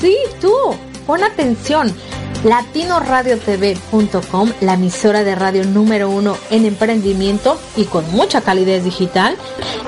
Sí, tú. Pon atención. Latinoradiotv.com, la emisora de radio número uno en emprendimiento y con mucha calidez digital,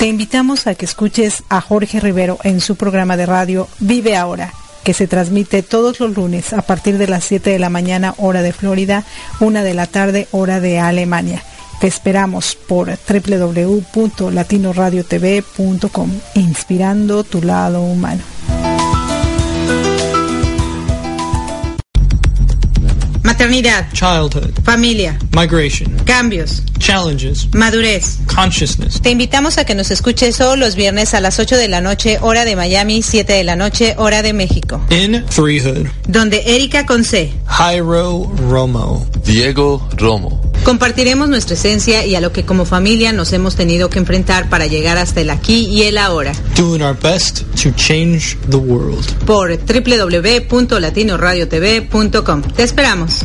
Te invitamos a que escuches a Jorge Rivero en su programa de radio Vive Ahora, que se transmite todos los lunes a partir de las 7 de la mañana hora de Florida, 1 de la tarde hora de Alemania. Te esperamos por www.latinoradiotv.com, inspirando tu lado humano. Maternidad. Childhood. Familia. Migration. Cambios. Challenges. Madurez. Consciousness. Te invitamos a que nos escuches todos los viernes a las 8 de la noche, hora de Miami, 7 de la noche, hora de México. In Threehood. Donde Erika Conce. Jairo Romo. Diego Romo. Compartiremos nuestra esencia y a lo que como familia nos hemos tenido que enfrentar para llegar hasta el aquí y el ahora. Doing our best to change the world. Por www.latinoradiotv.com. Te esperamos.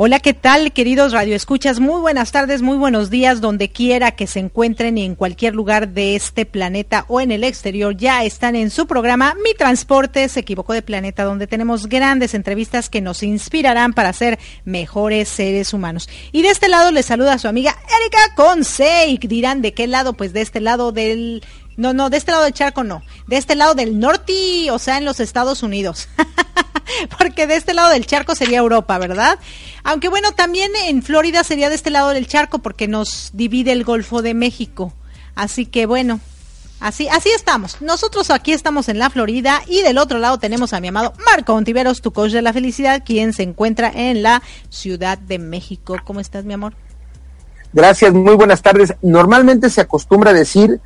Hola, ¿qué tal, queridos radioescuchas? Muy buenas tardes, muy buenos días, donde quiera que se encuentren y en cualquier lugar de este planeta o en el exterior. Ya están en su programa Mi Transporte se equivocó de planeta, donde tenemos grandes entrevistas que nos inspirarán para ser mejores seres humanos. Y de este lado les saluda a su amiga Erika Conce y dirán de qué lado, pues de este lado del no, no, de este lado del charco no. De este lado del norte, o sea, en los Estados Unidos. Porque de este lado del charco sería Europa, ¿verdad? Aunque bueno, también en Florida sería de este lado del charco porque nos divide el Golfo de México. Así que bueno, Así, así estamos. Nosotros aquí estamos en la Florida y del otro lado tenemos a mi amado Marco Ontiveros, tu coach de la felicidad, quien se encuentra en la Ciudad de México. ¿Cómo estás, mi amor? Gracias, muy buenas tardes. Normalmente se acostumbra decir,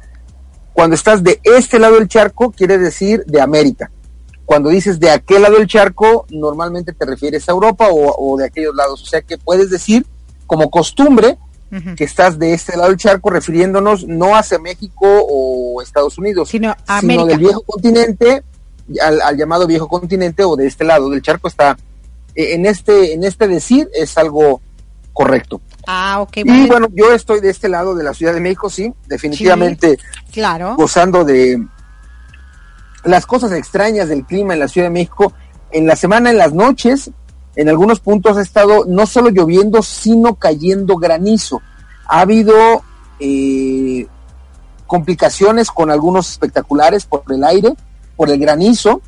cuando estás de este lado del charco, quiere decir de América. Cuando dices de aquel lado del charco, normalmente te refieres a Europa o, o de aquellos lados. O sea que puedes decir, como costumbre, que estás de este lado del charco, refiriéndonos no hacia México o Estados Unidos, sino, del viejo continente, al, llamado viejo continente o de este lado del charco está eh, en este en este decir es algo correcto. Ah, ok. Y bueno, yo estoy de este lado de la Ciudad de México, sí, definitivamente claro. gozando de las cosas extrañas del clima en la Ciudad de México. En la semana, en las noches, en algunos puntos ha estado no solo lloviendo, sino cayendo granizo. Ha habido eh, complicaciones con algunos espectaculares por el aire, por el granizo.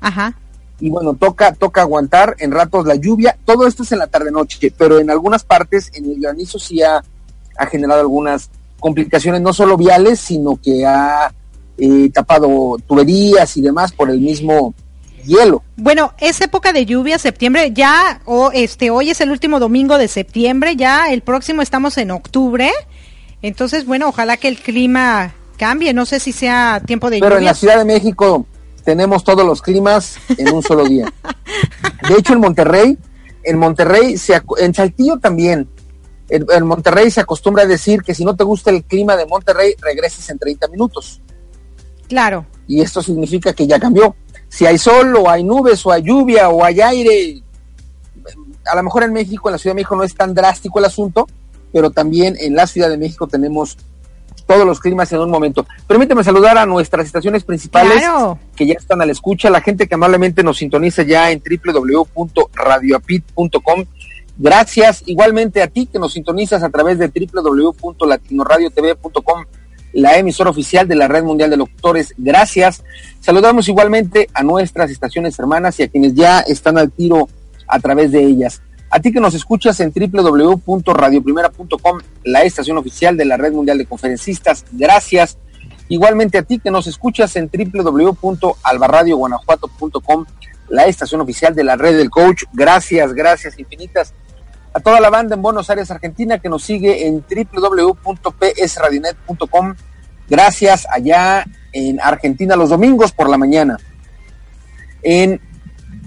Ajá. Y bueno, toca, toca aguantar en ratos la lluvia. Todo esto es en la tarde-noche, pero en algunas partes en el granizo sí ha, generado algunas complicaciones, no solo viales, sino que ha eh, tapado tuberías y demás por el mismo hielo. Bueno, es época de lluvia, septiembre, ya, o este, hoy es el último domingo de septiembre, ya el próximo estamos en octubre, entonces, bueno, ojalá que el clima cambie, no sé si sea tiempo de lluvia. Pero en la Ciudad de México tenemos todos los climas en un solo día. De hecho, en Monterrey, en Monterrey, se, en Saltillo también, en, en, Monterrey se acostumbra a decir que si no te gusta el clima de Monterrey, regreses en 30 minutos. Claro. Y esto significa que ya cambió si hay sol o hay nubes o hay lluvia o hay aire. A lo mejor en México, en la Ciudad de México no es tan drástico el asunto, pero también en la Ciudad de México tenemos todos los climas en un momento. Permíteme saludar a nuestras estaciones principales que ya están a la escucha, la gente que amablemente nos sintoniza ya en www.radioapit.com. Gracias igualmente a ti que nos sintonizas a través de www.latinoradiotv.com la emisora oficial de la Red Mundial de Locutores. Gracias. Saludamos igualmente a nuestras estaciones hermanas y a quienes ya están al tiro a través de ellas. A ti que nos escuchas en www.radioprimera.com, la estación oficial de la Red Mundial de Conferencistas, gracias. Igualmente a ti que nos escuchas en www.albarradioguanajuato.com, la estación oficial de la Red del Coach, gracias, gracias infinitas a toda la banda en Buenos Aires, Argentina, que nos sigue en www.psradionet.com. Gracias allá en Argentina los domingos por la mañana. En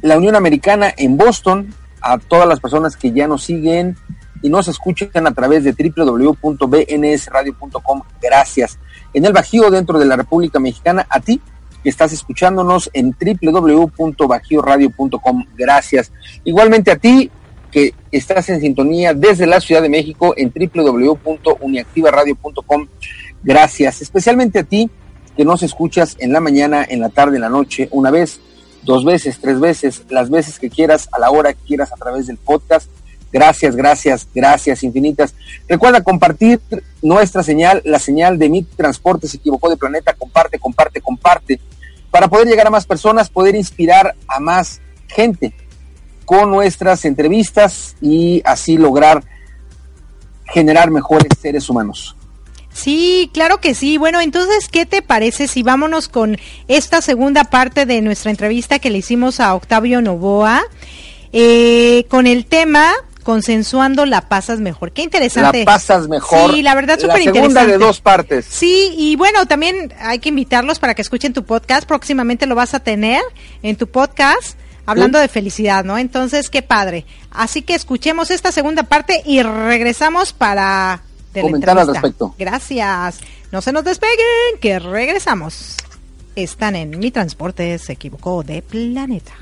la Unión Americana, en Boston, a todas las personas que ya nos siguen y nos escuchan a través de www.bnsradio.com. Gracias. En el Bajío, dentro de la República Mexicana, a ti que estás escuchándonos en www.bajioradio.com. Gracias. Igualmente a ti, que estás en sintonía desde la Ciudad de México en www.uniactivaradio.com. Gracias, especialmente a ti que nos escuchas en la mañana, en la tarde, en la noche, una vez, dos veces, tres veces, las veces que quieras, a la hora que quieras a través del podcast. Gracias, gracias, gracias infinitas. Recuerda compartir nuestra señal, la señal de mi transporte se equivocó de planeta, comparte, comparte, comparte, para poder llegar a más personas, poder inspirar a más gente con nuestras entrevistas y así lograr generar mejores seres humanos. Sí, claro que sí. Bueno, entonces, ¿qué te parece si vámonos con esta segunda parte de nuestra entrevista que le hicimos a Octavio Novoa eh, con el tema consensuando la pasas mejor. Qué interesante. La pasas mejor. Sí, la verdad súper interesante. segunda de dos partes. Sí, y bueno, también hay que invitarlos para que escuchen tu podcast. Próximamente lo vas a tener en tu podcast hablando de felicidad, ¿no? Entonces, qué padre. Así que escuchemos esta segunda parte y regresamos para comentar al respecto. Gracias. No se nos despeguen, que regresamos. Están en Mi Transporte se equivocó de planeta.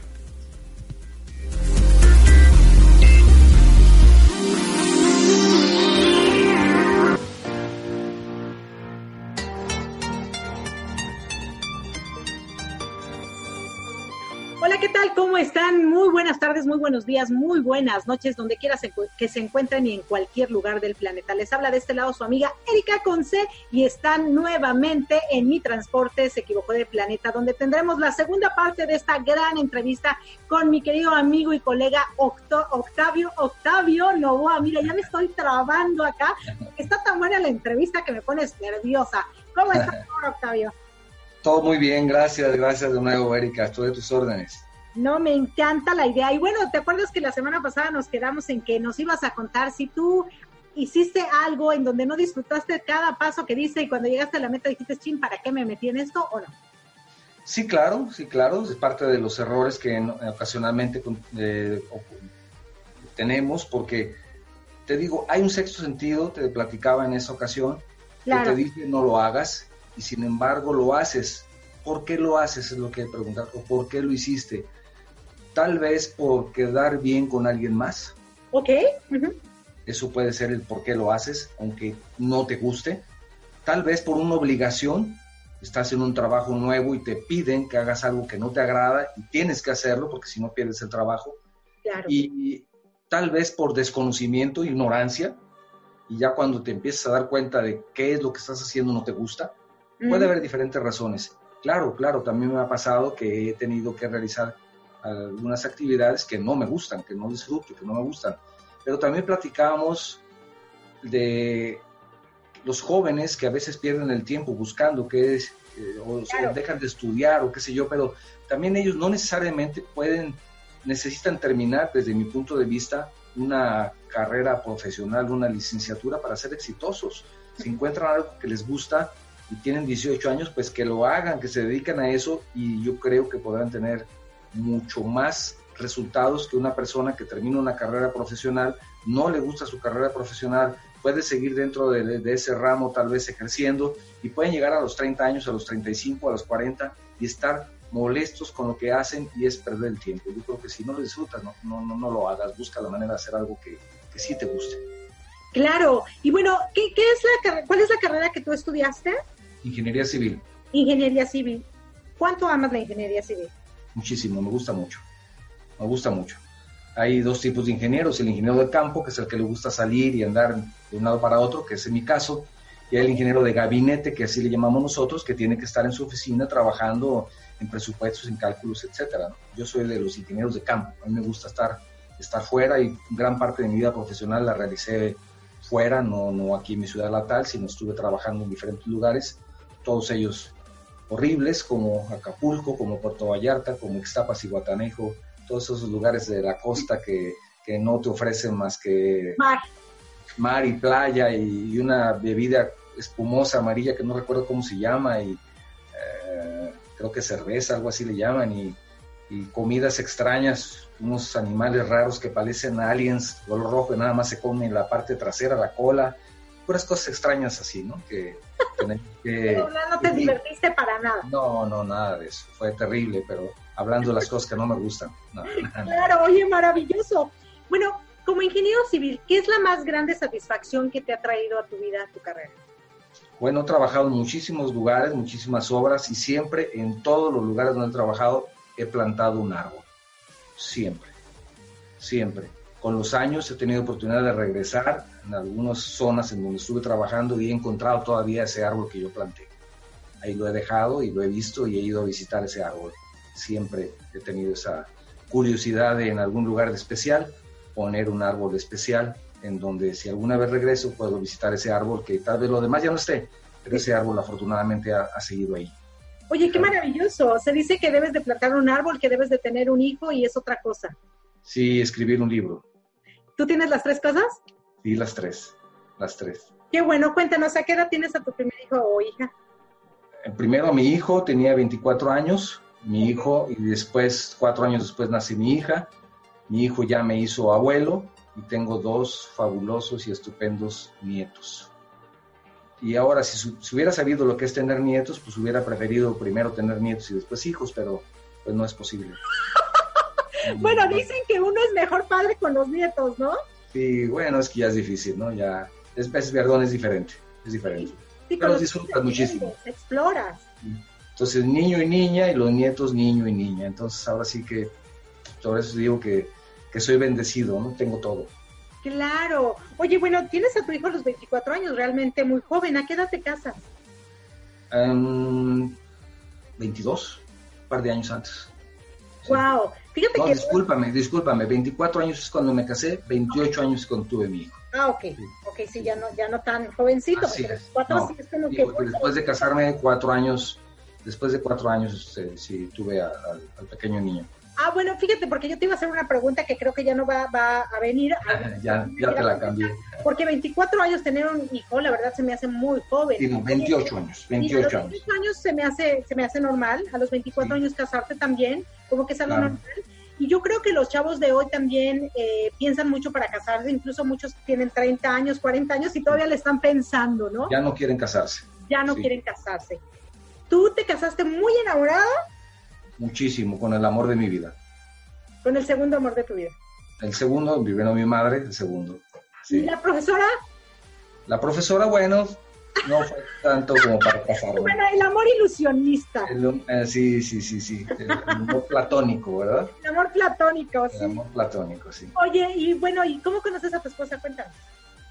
Tal? ¿Cómo están? Muy buenas tardes, muy buenos días, muy buenas noches, donde quiera que se encuentren y en cualquier lugar del planeta. Les habla de este lado su amiga Erika Conce y están nuevamente en mi transporte, se equivocó de planeta, donde tendremos la segunda parte de esta gran entrevista con mi querido amigo y colega Octavio, Octavio Novoa. Mira, ya me estoy trabando acá. Está tan buena la entrevista que me pones nerviosa. ¿Cómo estás, Octavio? Todo muy bien, gracias, gracias de nuevo, Erika. Estoy de tus órdenes. No, me encanta la idea. Y bueno, ¿te acuerdas que la semana pasada nos quedamos en que nos ibas a contar si tú hiciste algo en donde no disfrutaste cada paso que diste y cuando llegaste a la meta dijiste, chin, ¿para qué me metí en esto o no? Sí, claro, sí, claro, es parte de los errores que ocasionalmente eh, tenemos, porque te digo, hay un sexto sentido, te platicaba en esa ocasión, que te dice no lo hagas, y sin embargo lo haces. ¿Por qué lo haces? Es lo que he preguntado, o por qué lo hiciste. Tal vez por quedar bien con alguien más. Ok. Eso puede ser el por qué lo haces, aunque no te guste. Tal vez por una obligación, estás en un trabajo nuevo y te piden que hagas algo que no te agrada y tienes que hacerlo porque si no pierdes el trabajo. Claro. Y tal vez por desconocimiento, ignorancia, y ya cuando te empiezas a dar cuenta de qué es lo que estás haciendo no te gusta, puede haber diferentes razones. Claro, claro, también me ha pasado que he tenido que realizar algunas actividades que no me gustan, que no disfruto, que no me gustan. Pero también platicábamos de los jóvenes que a veces pierden el tiempo buscando qué es, eh, o, dejan de estudiar o qué sé yo, pero también ellos no necesariamente pueden, necesitan terminar desde mi punto de vista una carrera profesional, una licenciatura para ser exitosos. Si encuentran algo que les gusta y tienen 18 años, pues que lo hagan, que se dediquen a eso y yo creo que podrán tener mucho más resultados que una persona que termina una carrera profesional, no le gusta su carrera profesional, puede seguir dentro de, ese ramo tal vez ejerciendo y pueden llegar a los 30 años, a los 35, a los 40 y estar molestos con lo que hacen y es perder el tiempo. Yo creo que si no lo disfrutas, no, no, no, lo hagas, busca la manera de hacer algo que, que sí te guste. Claro, y bueno, ¿qué, qué es la, ¿cuál es la carrera que tú estudiaste? Ingeniería civil. Ingeniería civil. ¿Cuánto amas la ingeniería civil? Muchísimo, me gusta mucho me gusta mucho. Hay dos tipos de ingenieros, el ingeniero de campo, que es el que le gusta salir y andar de un lado para otro, que es en mi caso, y el ingeniero de gabinete, que así le llamamos nosotros, que tiene que estar en su oficina trabajando en presupuestos, en cálculos, etcétera. Yo soy de los ingenieros de campo, a mí me gusta estar, estar fuera y gran parte de mi vida profesional la realicé fuera, no, no aquí en mi ciudad natal, sino estuve trabajando en diferentes lugares, todos ellos horribles, como Acapulco, como Puerto Vallarta, como Ixtapas y Guatanejo, todos esos lugares de la costa que, no te ofrecen más que mar, mar y playa y, una bebida espumosa amarilla que no recuerdo cómo se llama y eh, creo que cerveza, algo así le llaman y, comidas extrañas, unos animales raros que parecen aliens, color rojo y nada más se comen la parte trasera, la cola, puras cosas extrañas así, ¿no? Que, que no te divertiste para nada. No, no, nada de eso, fue terrible, pero hablando de las cosas que no me gustan. claro, oye, maravilloso. Bueno, como ingeniero civil, ¿qué es la más grande satisfacción que te ha traído a tu vida, a tu carrera? Bueno, he trabajado en muchísimos lugares, muchísimas obras y siempre en todos los lugares donde he trabajado he plantado un árbol. Siempre, siempre. Con los años he tenido oportunidad de regresar en algunas zonas en donde estuve trabajando y he encontrado todavía ese árbol que yo planté. Ahí lo he dejado y lo he visto y he ido a visitar ese árbol siempre he tenido esa curiosidad de en algún lugar especial poner un árbol especial en donde si alguna vez regreso puedo visitar ese árbol que tal vez lo demás ya no esté, pero ese árbol afortunadamente ha, seguido ahí. Oye, qué maravilloso. Se dice que debes de plantar un árbol, que debes de tener un hijo y es otra cosa. Sí, escribir un libro. ¿Tú tienes las tres cosas? Sí, las tres, las tres. Qué bueno, cuéntanos, ¿a qué edad tienes a tu primer hijo o hija? Primero a mi hijo, tenía 24 años, mi hijo y después, cuatro años después, nace mi hija. Mi hijo ya me hizo abuelo y tengo dos fabulosos y estupendos nietos. Y ahora, si, hubiera sabido lo que es tener nietos, pues hubiera preferido primero tener nietos y después hijos, pero pues no es posible. Bueno, dicen que uno es mejor padre con los nietos, ¿no? Sí, bueno, es que ya es difícil, ¿no? Ya, es, es perdón, es diferente, es diferente. Sí, pero disfrutas muchísimo. Exploras. Entonces, niño y niña, y los nietos, niño y niña. Entonces, ahora sí que, por eso digo que, soy bendecido, ¿no? Tengo todo. Claro. Oye, bueno, tienes a tu hijo a los 24 años, realmente muy joven. ¿A qué edad te casas? 22, un par de años antes. Wow. Fíjate no, que. Discúlpame, discúlpame. 24 años es cuando me casé, 28 años es cuando tuve mi hijo. Ah, ok. Ok, sí, ya no, ya no tan jovencito, Así porque es. 24 No, sí es como Sí, que... después de casarme cuatro años, después de cuatro años, este, sí tuve a- al- al pequeño niño. Ah, bueno, fíjate, porque yo te iba a hacer una pregunta que creo que ya no va, va a venir. ya, ya te la cambié. Porque 24 años tener un hijo, la verdad se me hace muy joven. Sí, no, 28 años, Y a los 28 años. 28 años se me hace, se me hace normal, a los 24 Sí. años casarte también, como que es algo Claro. normal. Y yo creo que los chavos de hoy también eh, piensan mucho para casarse, incluso muchos tienen 30 años, 40 años y todavía le están pensando, ¿no? Ya no quieren casarse, Ya no sí. quieren casarse. Tú te casaste muy enamorada muchísimo, con el amor de mi vida. con el segundo amor de tu vida. El segundo, viviendo mi madre, el segundo. Y la profesora, La profesora, bueno, no fue tanto como para casarme. bueno, el amor ilusionista, El- eh, sí, sí, sí, sí. El amor platónico, ¿verdad? el amor platónico, El sí. amor platónico, sí. Oye, y bueno, ¿y cómo conoces a tu esposa? Cuéntanos.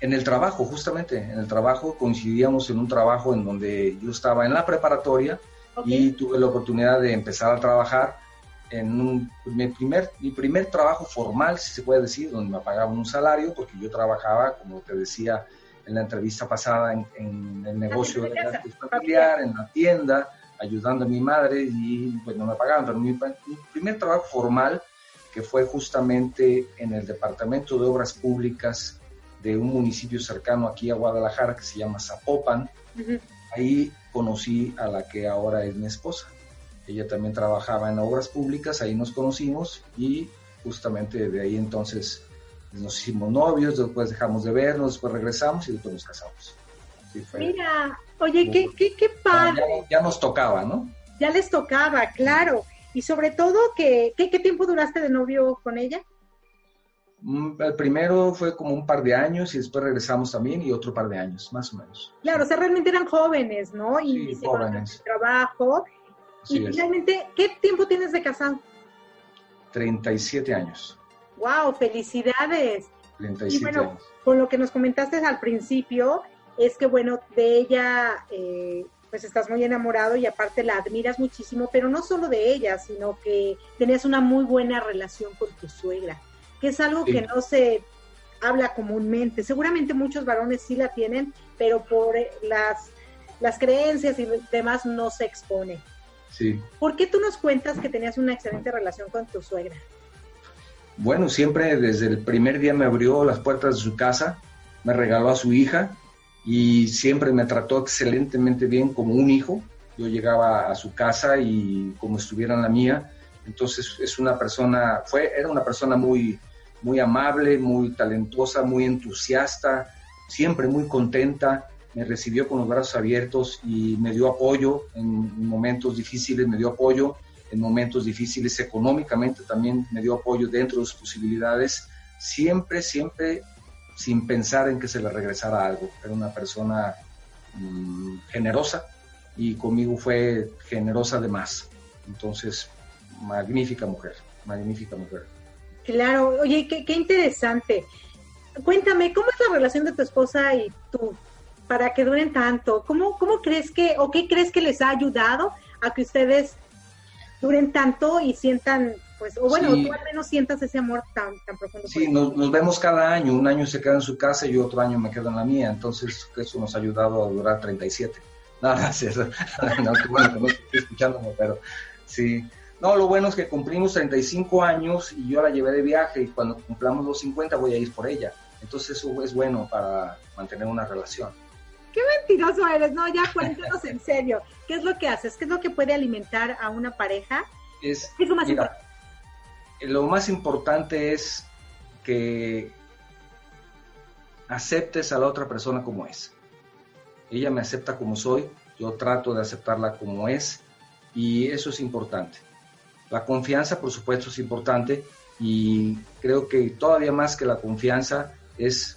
En el trabajo, justamente, en el trabajo coincidíamos en un trabajo en donde yo estaba en la preparatoria y tuve la oportunidad de empezar a trabajar en un, mi, primer, mi primer trabajo formal, si se puede decir, donde me pagaban un salario, porque yo trabajaba, como te decía en la entrevista pasada, en, en el negocio de familiar, en la tienda, ayudando a mi madre y pues no me pagaban, pero mi, mi primer trabajo formal, que fue justamente en el Departamento de Obras Públicas de un municipio cercano aquí a Guadalajara que se llama Zapopan, ahí conocí a la que ahora es mi esposa. Ella también trabajaba en obras públicas, ahí nos conocimos y justamente de ahí entonces nos hicimos novios, después dejamos de vernos, después regresamos y después nos casamos. Fue. Mira, oye, qué, qué, qué padre. ya- ya nos tocaba, ¿no? Ya les tocaba, claro. Y sobre todo, que, ¿qué, ¿qué tiempo duraste de novio con ella? Mm, El primero fue como un par de años y después regresamos también y otro par de años, más o menos. Claro, o sea, realmente eran jóvenes, ¿no? Y Sí, jóvenes. trabajo. Y es. finalmente, ¿qué tiempo tienes de casado? 37 años. ¡Wow! ¡Felicidades! 37 Y bueno, años. con lo que nos comentaste al principio, es que bueno, de ella eh, pues estás muy enamorado y aparte la admiras muchísimo, pero no solo de ella, sino que tenías una muy buena relación con tu suegra, que es algo Sí. que no se habla comúnmente. Seguramente muchos varones sí la tienen, pero por eh, las, las creencias y demás no se expone. Sí. ¿Por qué tú nos cuentas que tenías una excelente relación con tu suegra? Bueno, siempre desde el primer día me abrió las puertas de su casa, me regaló a su hija y siempre me trató excelentemente bien como un hijo. Yo llegaba a su casa y como estuviera en la mía, entonces es una persona, fue, era una persona muy, muy amable, muy talentosa, muy entusiasta, siempre muy contenta, me recibió con los brazos abiertos y me dio apoyo en momentos difíciles, me dio apoyo en momentos difíciles económicamente, también me dio apoyo dentro de sus posibilidades, siempre, siempre sin pensar en que se le regresara algo. Era una persona mm, generosa y conmigo fue generosa de más. Entonces, magnífica mujer, magnífica mujer. Claro, oye, qué, qué interesante. Cuéntame, ¿cómo es la relación de tu esposa y tú para que duren tanto? ¿Cómo, cómo crees que, o qué crees que les ha ayudado a que ustedes duren tanto y sientan, pues, o bueno, Sí. tú al menos sientas ese amor tan, tan profundo? Sí, nos, nos vemos cada año. Un año se queda en su casa y otro año me quedo en la mía. Entonces, eso nos ha ayudado a durar 37. No, gracias. No, bueno que no estoy escuchándome, pero sí. No, lo bueno es que cumplimos 35 años y yo la llevé de viaje y cuando cumplamos los 50 voy a ir por ella. Entonces, eso es bueno para mantener una relación. Qué mentiroso eres, no, ya cuéntanos en serio. ¿Qué es lo que haces? ¿Qué es lo que puede alimentar a una pareja? Es, ¿Qué es lo más mira, importante? lo más importante es que aceptes a la otra persona como es. Ella me acepta como soy, yo trato de aceptarla como es y eso es importante. La confianza, por supuesto, es importante y creo que todavía más que la confianza es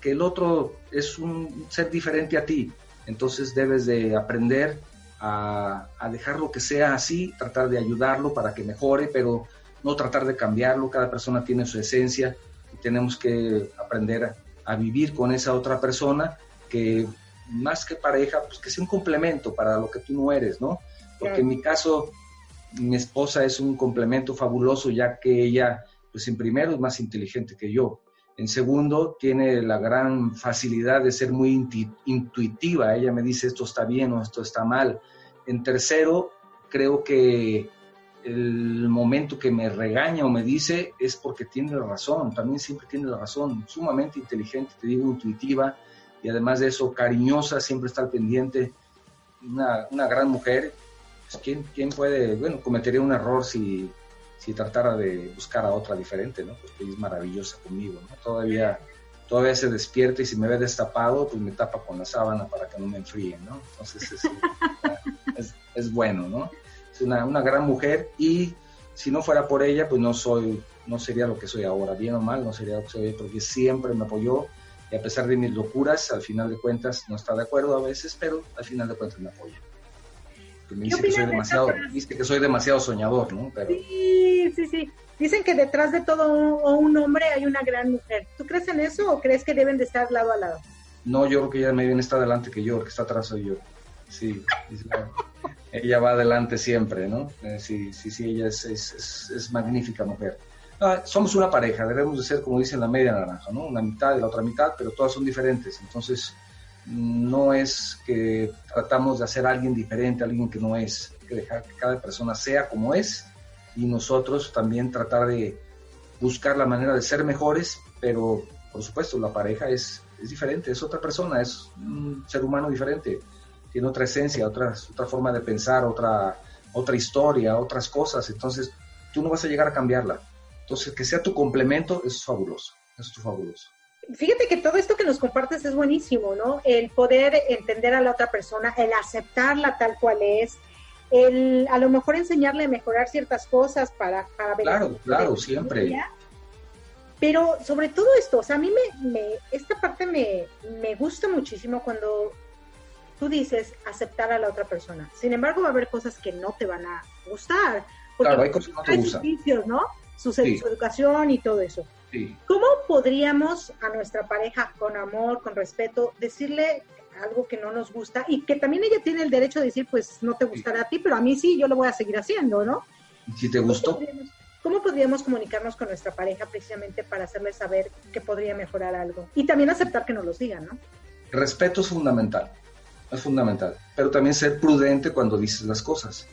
que el otro es un ser diferente a ti. Entonces debes de aprender a, a dejarlo que sea así, tratar de ayudarlo para que mejore, pero no tratar de cambiarlo. Cada persona tiene su esencia y tenemos que aprender a, a vivir con esa otra persona que más que pareja, pues que sea un complemento para lo que tú no eres, ¿no? Porque en mi caso, mi esposa es un complemento fabuloso ya que ella, pues en primero es más inteligente que yo. En segundo, tiene la gran facilidad de ser muy intuitiva. Ella me dice esto está bien o esto está mal. En tercero, creo que el momento que me regaña o me dice es porque tiene razón, también siempre tiene la razón, sumamente inteligente, te digo, intuitiva y además de eso cariñosa, siempre está al pendiente, una, una gran mujer. Pues, ¿quién, ¿quién, puede, bueno, cometería un error si, si tratara de buscar a otra diferente, ¿no? Porque es maravillosa conmigo, ¿no? Todavía, todavía se despierta y si me ve destapado, pues me tapa con la sábana para que no me enfríe, ¿no? Entonces es, es, es bueno, ¿no? una, gran mujer y si no fuera por ella, pues no soy, no sería lo que soy ahora, bien o mal, no sería lo que soy, porque siempre me apoyó y a pesar de mis locuras, al final de cuentas no está de acuerdo a veces, pero al final de cuentas me apoya. Me dice que soy demasiado, dice que soy demasiado soñador, ¿no? Sí, sí, sí. Dicen que detrás de todo un, hombre hay una gran mujer. ¿Tú crees en eso o crees que deben de estar lado a lado? No, yo creo que ella me viene está delante que yo, el que está atrás soy yo. Sí, ella va adelante siempre, ¿no? Eh, sí, sí, sí, ella es, es, es, magnífica mujer. Ah, somos una pareja, debemos de ser, como dicen, la media naranja, ¿no? Una mitad y la otra mitad, pero todas son diferentes. Entonces, no es que tratamos de hacer a alguien diferente, a alguien que no es. Hay que dejar que cada persona sea como es y nosotros también tratar de buscar la manera de ser mejores, pero por supuesto la pareja es, es diferente, es otra persona, es un ser humano diferente tiene otra esencia, otra, otra forma de pensar, otra, otra historia, otras cosas. Entonces, tú no vas a llegar a cambiarla. Entonces, que sea tu complemento, es fabuloso. Eso es fabuloso. Fíjate que todo esto que nos compartes es buenísimo, ¿no? El poder entender a la otra persona, el aceptarla tal cual es, el a lo mejor enseñarle a mejorar ciertas cosas para, para ver. Claro, claro, siempre. Pero sobre todo esto, o sea, a mí me, me esta parte me, me gusta muchísimo cuando tú dices aceptar a la otra persona. Sin embargo, va a haber cosas que no te van a gustar. Porque claro, hay cosas que no te gustan. ¿no? Su, educación y todo eso. ¿Cómo podríamos a nuestra pareja con amor, con respeto, decirle algo que no nos gusta y que también ella tiene el derecho de decir, pues no te gustará a ti, pero a mí sí, yo lo voy a seguir haciendo, ¿no? Si te gustó. ¿Cómo podríamos comunicarnos con nuestra pareja precisamente para hacerle saber que podría mejorar algo? Y también aceptar que nos los digan, ¿no? Respeto es fundamental es fundamental. Pero también ser prudente cuando dices las cosas.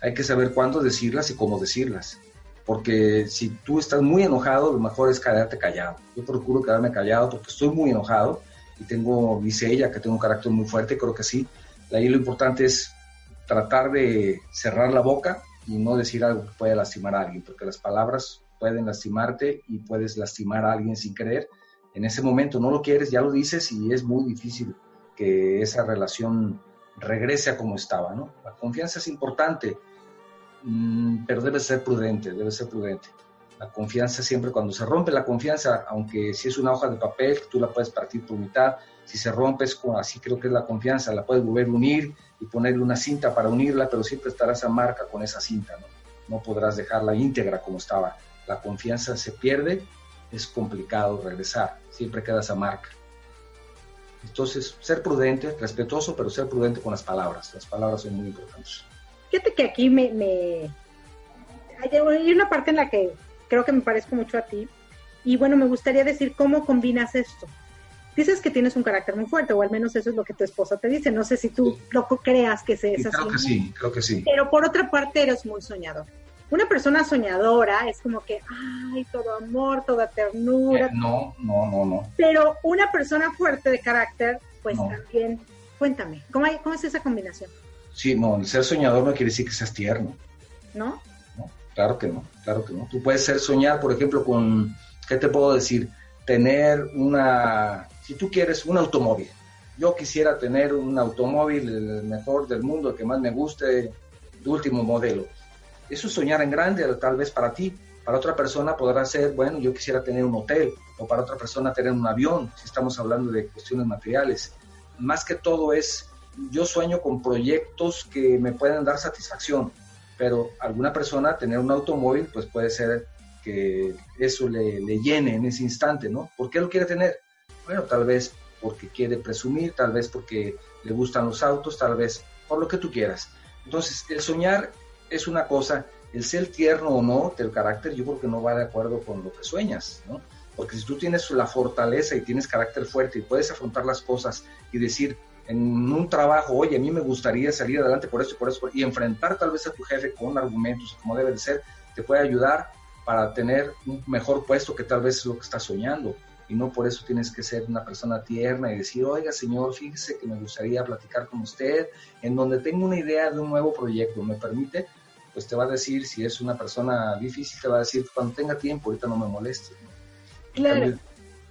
Hay que saber cuándo decirlas y cómo decirlas. Porque si tú estás muy enojado, lo mejor es quedarte callado. Yo procuro quedarme callado porque estoy muy enojado y tengo, dice ella, que tengo un carácter muy fuerte, creo que sí. Ahí lo importante es tratar de cerrar la boca y no decir algo que pueda lastimar a alguien, porque las palabras pueden lastimarte y puedes lastimar a alguien sin querer. En ese momento no lo quieres, ya lo dices y es muy difícil que esa relación regrese a como estaba, ¿no? La confianza es importante, pero debe ser prudente, debe ser prudente. La confianza siempre, cuando se rompe la confianza, aunque si es una hoja de papel, tú la puedes partir por mitad, si se rompe, es como, así creo que es la confianza, la puedes volver a unir y ponerle una cinta para unirla, pero siempre estará esa marca con esa cinta, ¿no? No podrás dejarla íntegra como estaba. La confianza se pierde, es complicado regresar, siempre queda esa marca. Entonces, ser prudente, respetuoso, pero ser prudente con las palabras. Las palabras son muy importantes. Fíjate que aquí me, me... Hay una parte en la que creo que me parezco mucho a ti. Y bueno, me gustaría decir cómo combinas esto. Dices que tienes un carácter muy fuerte, o al menos eso es lo que tu esposa te dice. No sé si tú lo creas que se es así. Creo que sí, creo que sí. Pero por otra parte eres muy soñador una persona soñadora es como que, ay, todo amor, toda ternura. Eh, no, no, no, no. Pero una persona fuerte de carácter, pues también, cuéntame, ¿cómo, ¿cómo es esa combinación? Sí, no, el ser soñador no quiere decir que seas tierno. ¿No? No, claro que no, claro que no. Tú puedes ser soñar, por ejemplo, con, ¿qué te puedo decir? Tener una, si tú quieres, un automóvil. Yo quisiera tener un automóvil, el mejor del mundo, el que más me guste, el último modelo eso es soñar en grande, tal vez para ti. Para otra persona podrá ser, bueno, yo quisiera tener un hotel, o para otra persona tener un avión, si estamos hablando de cuestiones materiales. Más que todo es, yo sueño con proyectos que me puedan dar satisfacción, pero alguna persona tener un automóvil, pues puede ser que eso le, le llene en ese instante, ¿no? ¿Por qué lo quiere tener? Bueno, tal vez porque quiere presumir, tal vez porque le gustan los autos, tal vez por lo que tú quieras. Entonces, el soñar es una cosa, el ser tierno o no del carácter, yo creo que no va de acuerdo con lo que sueñas, ¿no? Porque si tú tienes la fortaleza y tienes carácter fuerte y puedes afrontar las cosas y decir en un trabajo, oye, a mí me gustaría salir adelante por esto y por eso, y enfrentar tal vez a tu jefe con argumentos como debe de ser, te puede ayudar para tener un mejor puesto que tal vez es lo que estás soñando. Y no por eso tienes que ser una persona tierna y decir, oiga señor, fíjese que me gustaría platicar con usted, en donde tengo una idea de un nuevo proyecto, ¿me permite? Pues te va a decir, si es una persona difícil, te va a decir, cuando tenga tiempo, ahorita no me moleste. Claro.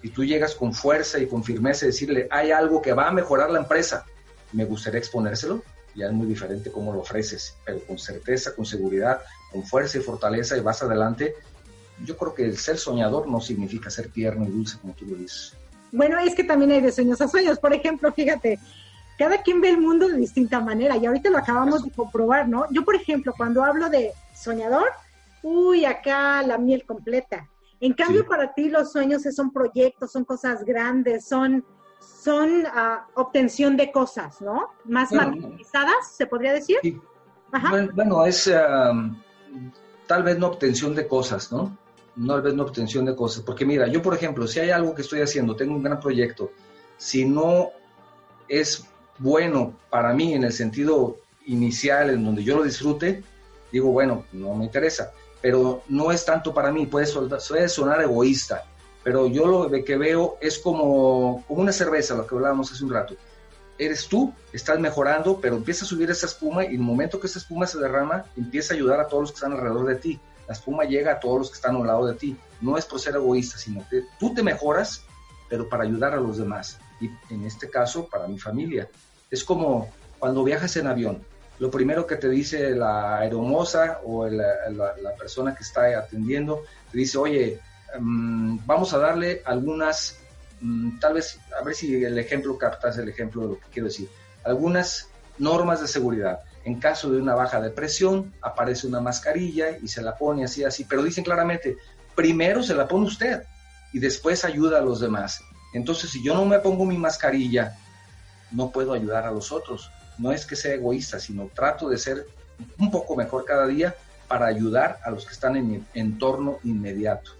Y tú llegas con fuerza y con firmeza y decirle, hay algo que va a mejorar la empresa, me gustaría exponérselo, ya es muy diferente cómo lo ofreces, pero con certeza, con seguridad, con fuerza y fortaleza y vas adelante. Yo creo que el ser soñador no significa ser tierno y dulce como tú lo dices. Bueno, es que también hay de sueños a sueños. Por ejemplo, fíjate, cada quien ve el mundo de distinta manera y ahorita lo acabamos de comprobar, ¿no? Yo, por ejemplo, cuando hablo de soñador, uy, acá la miel completa. En cambio, Sí. para ti los sueños son proyectos, son cosas grandes, son, son ah, obtención de cosas, ¿no? Más Bueno, materializadas, se podría decir. Sí. Ajá. Bueno, bueno, es tal vez no obtención de cosas, ¿no? No, Tal vez no obtención de cosas. Porque mira, yo por ejemplo, si hay algo que estoy haciendo, tengo un gran proyecto, si no es bueno para mí en el sentido inicial, en donde yo lo disfrute, digo, bueno, no me interesa. Pero no es tanto para mí, puede, puede sonar egoísta, pero yo lo que veo es como, como una cerveza, lo que hablábamos hace un rato eres tú, estás mejorando, pero empieza a subir esa espuma y en el momento que esa espuma se derrama, empieza a ayudar a todos los que están alrededor de ti. La espuma llega a todos los que están a un lado de ti. No es por ser egoísta, sino que tú te mejoras, pero para ayudar a los demás. Y en este caso, para mi familia. Es como cuando viajas en avión. Lo primero que te dice la aeromoza o la, persona que está atendiendo, te dice, oye, mm, vamos a darle algunas mm, tal vez, a ver si el ejemplo captas el ejemplo de lo que quiero decir. Algunas normas de seguridad. En caso de una baja de presión, aparece una mascarilla y se la pone así, así. Pero dicen claramente, primero se la pone usted y después ayuda a los demás. Entonces, si yo no me pongo mi mascarilla, no puedo ayudar a los otros. No es que sea egoísta, sino trato de ser un poco mejor cada día para ayudar a los que están en mi entorno inmediato.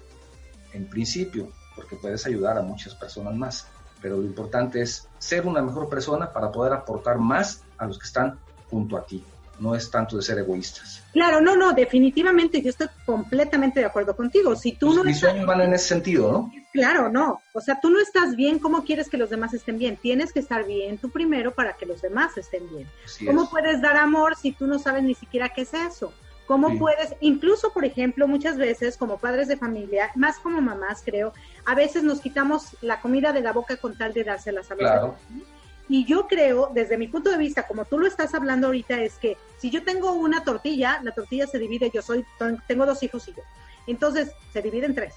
En principio, porque puedes ayudar a muchas personas más. Pero lo importante es ser una mejor persona para poder aportar más a los que están junto a ti. No es tanto de ser egoístas. Claro, no, no, definitivamente yo estoy completamente de acuerdo contigo. Si tú no Mis estás, sueños van en ese sentido, ¿no? claro, no. O sea, tú no estás bien, ¿cómo quieres que los demás estén bien? Tienes que estar bien tú primero para que los demás estén bien. Así ¿Cómo es. puedes dar amor si tú no sabes ni siquiera qué es eso? ¿Cómo Sí. puedes, incluso por ejemplo, muchas veces como padres de familia, más como mamás creo, a veces nos quitamos la comida de la boca con tal de dárselas a los Claro. demás. Y yo creo, desde mi punto de vista, como tú lo estás hablando ahorita, es que si yo tengo una tortilla, la tortilla se divide, yo soy, tengo dos hijos y yo. Entonces, se divide en tres.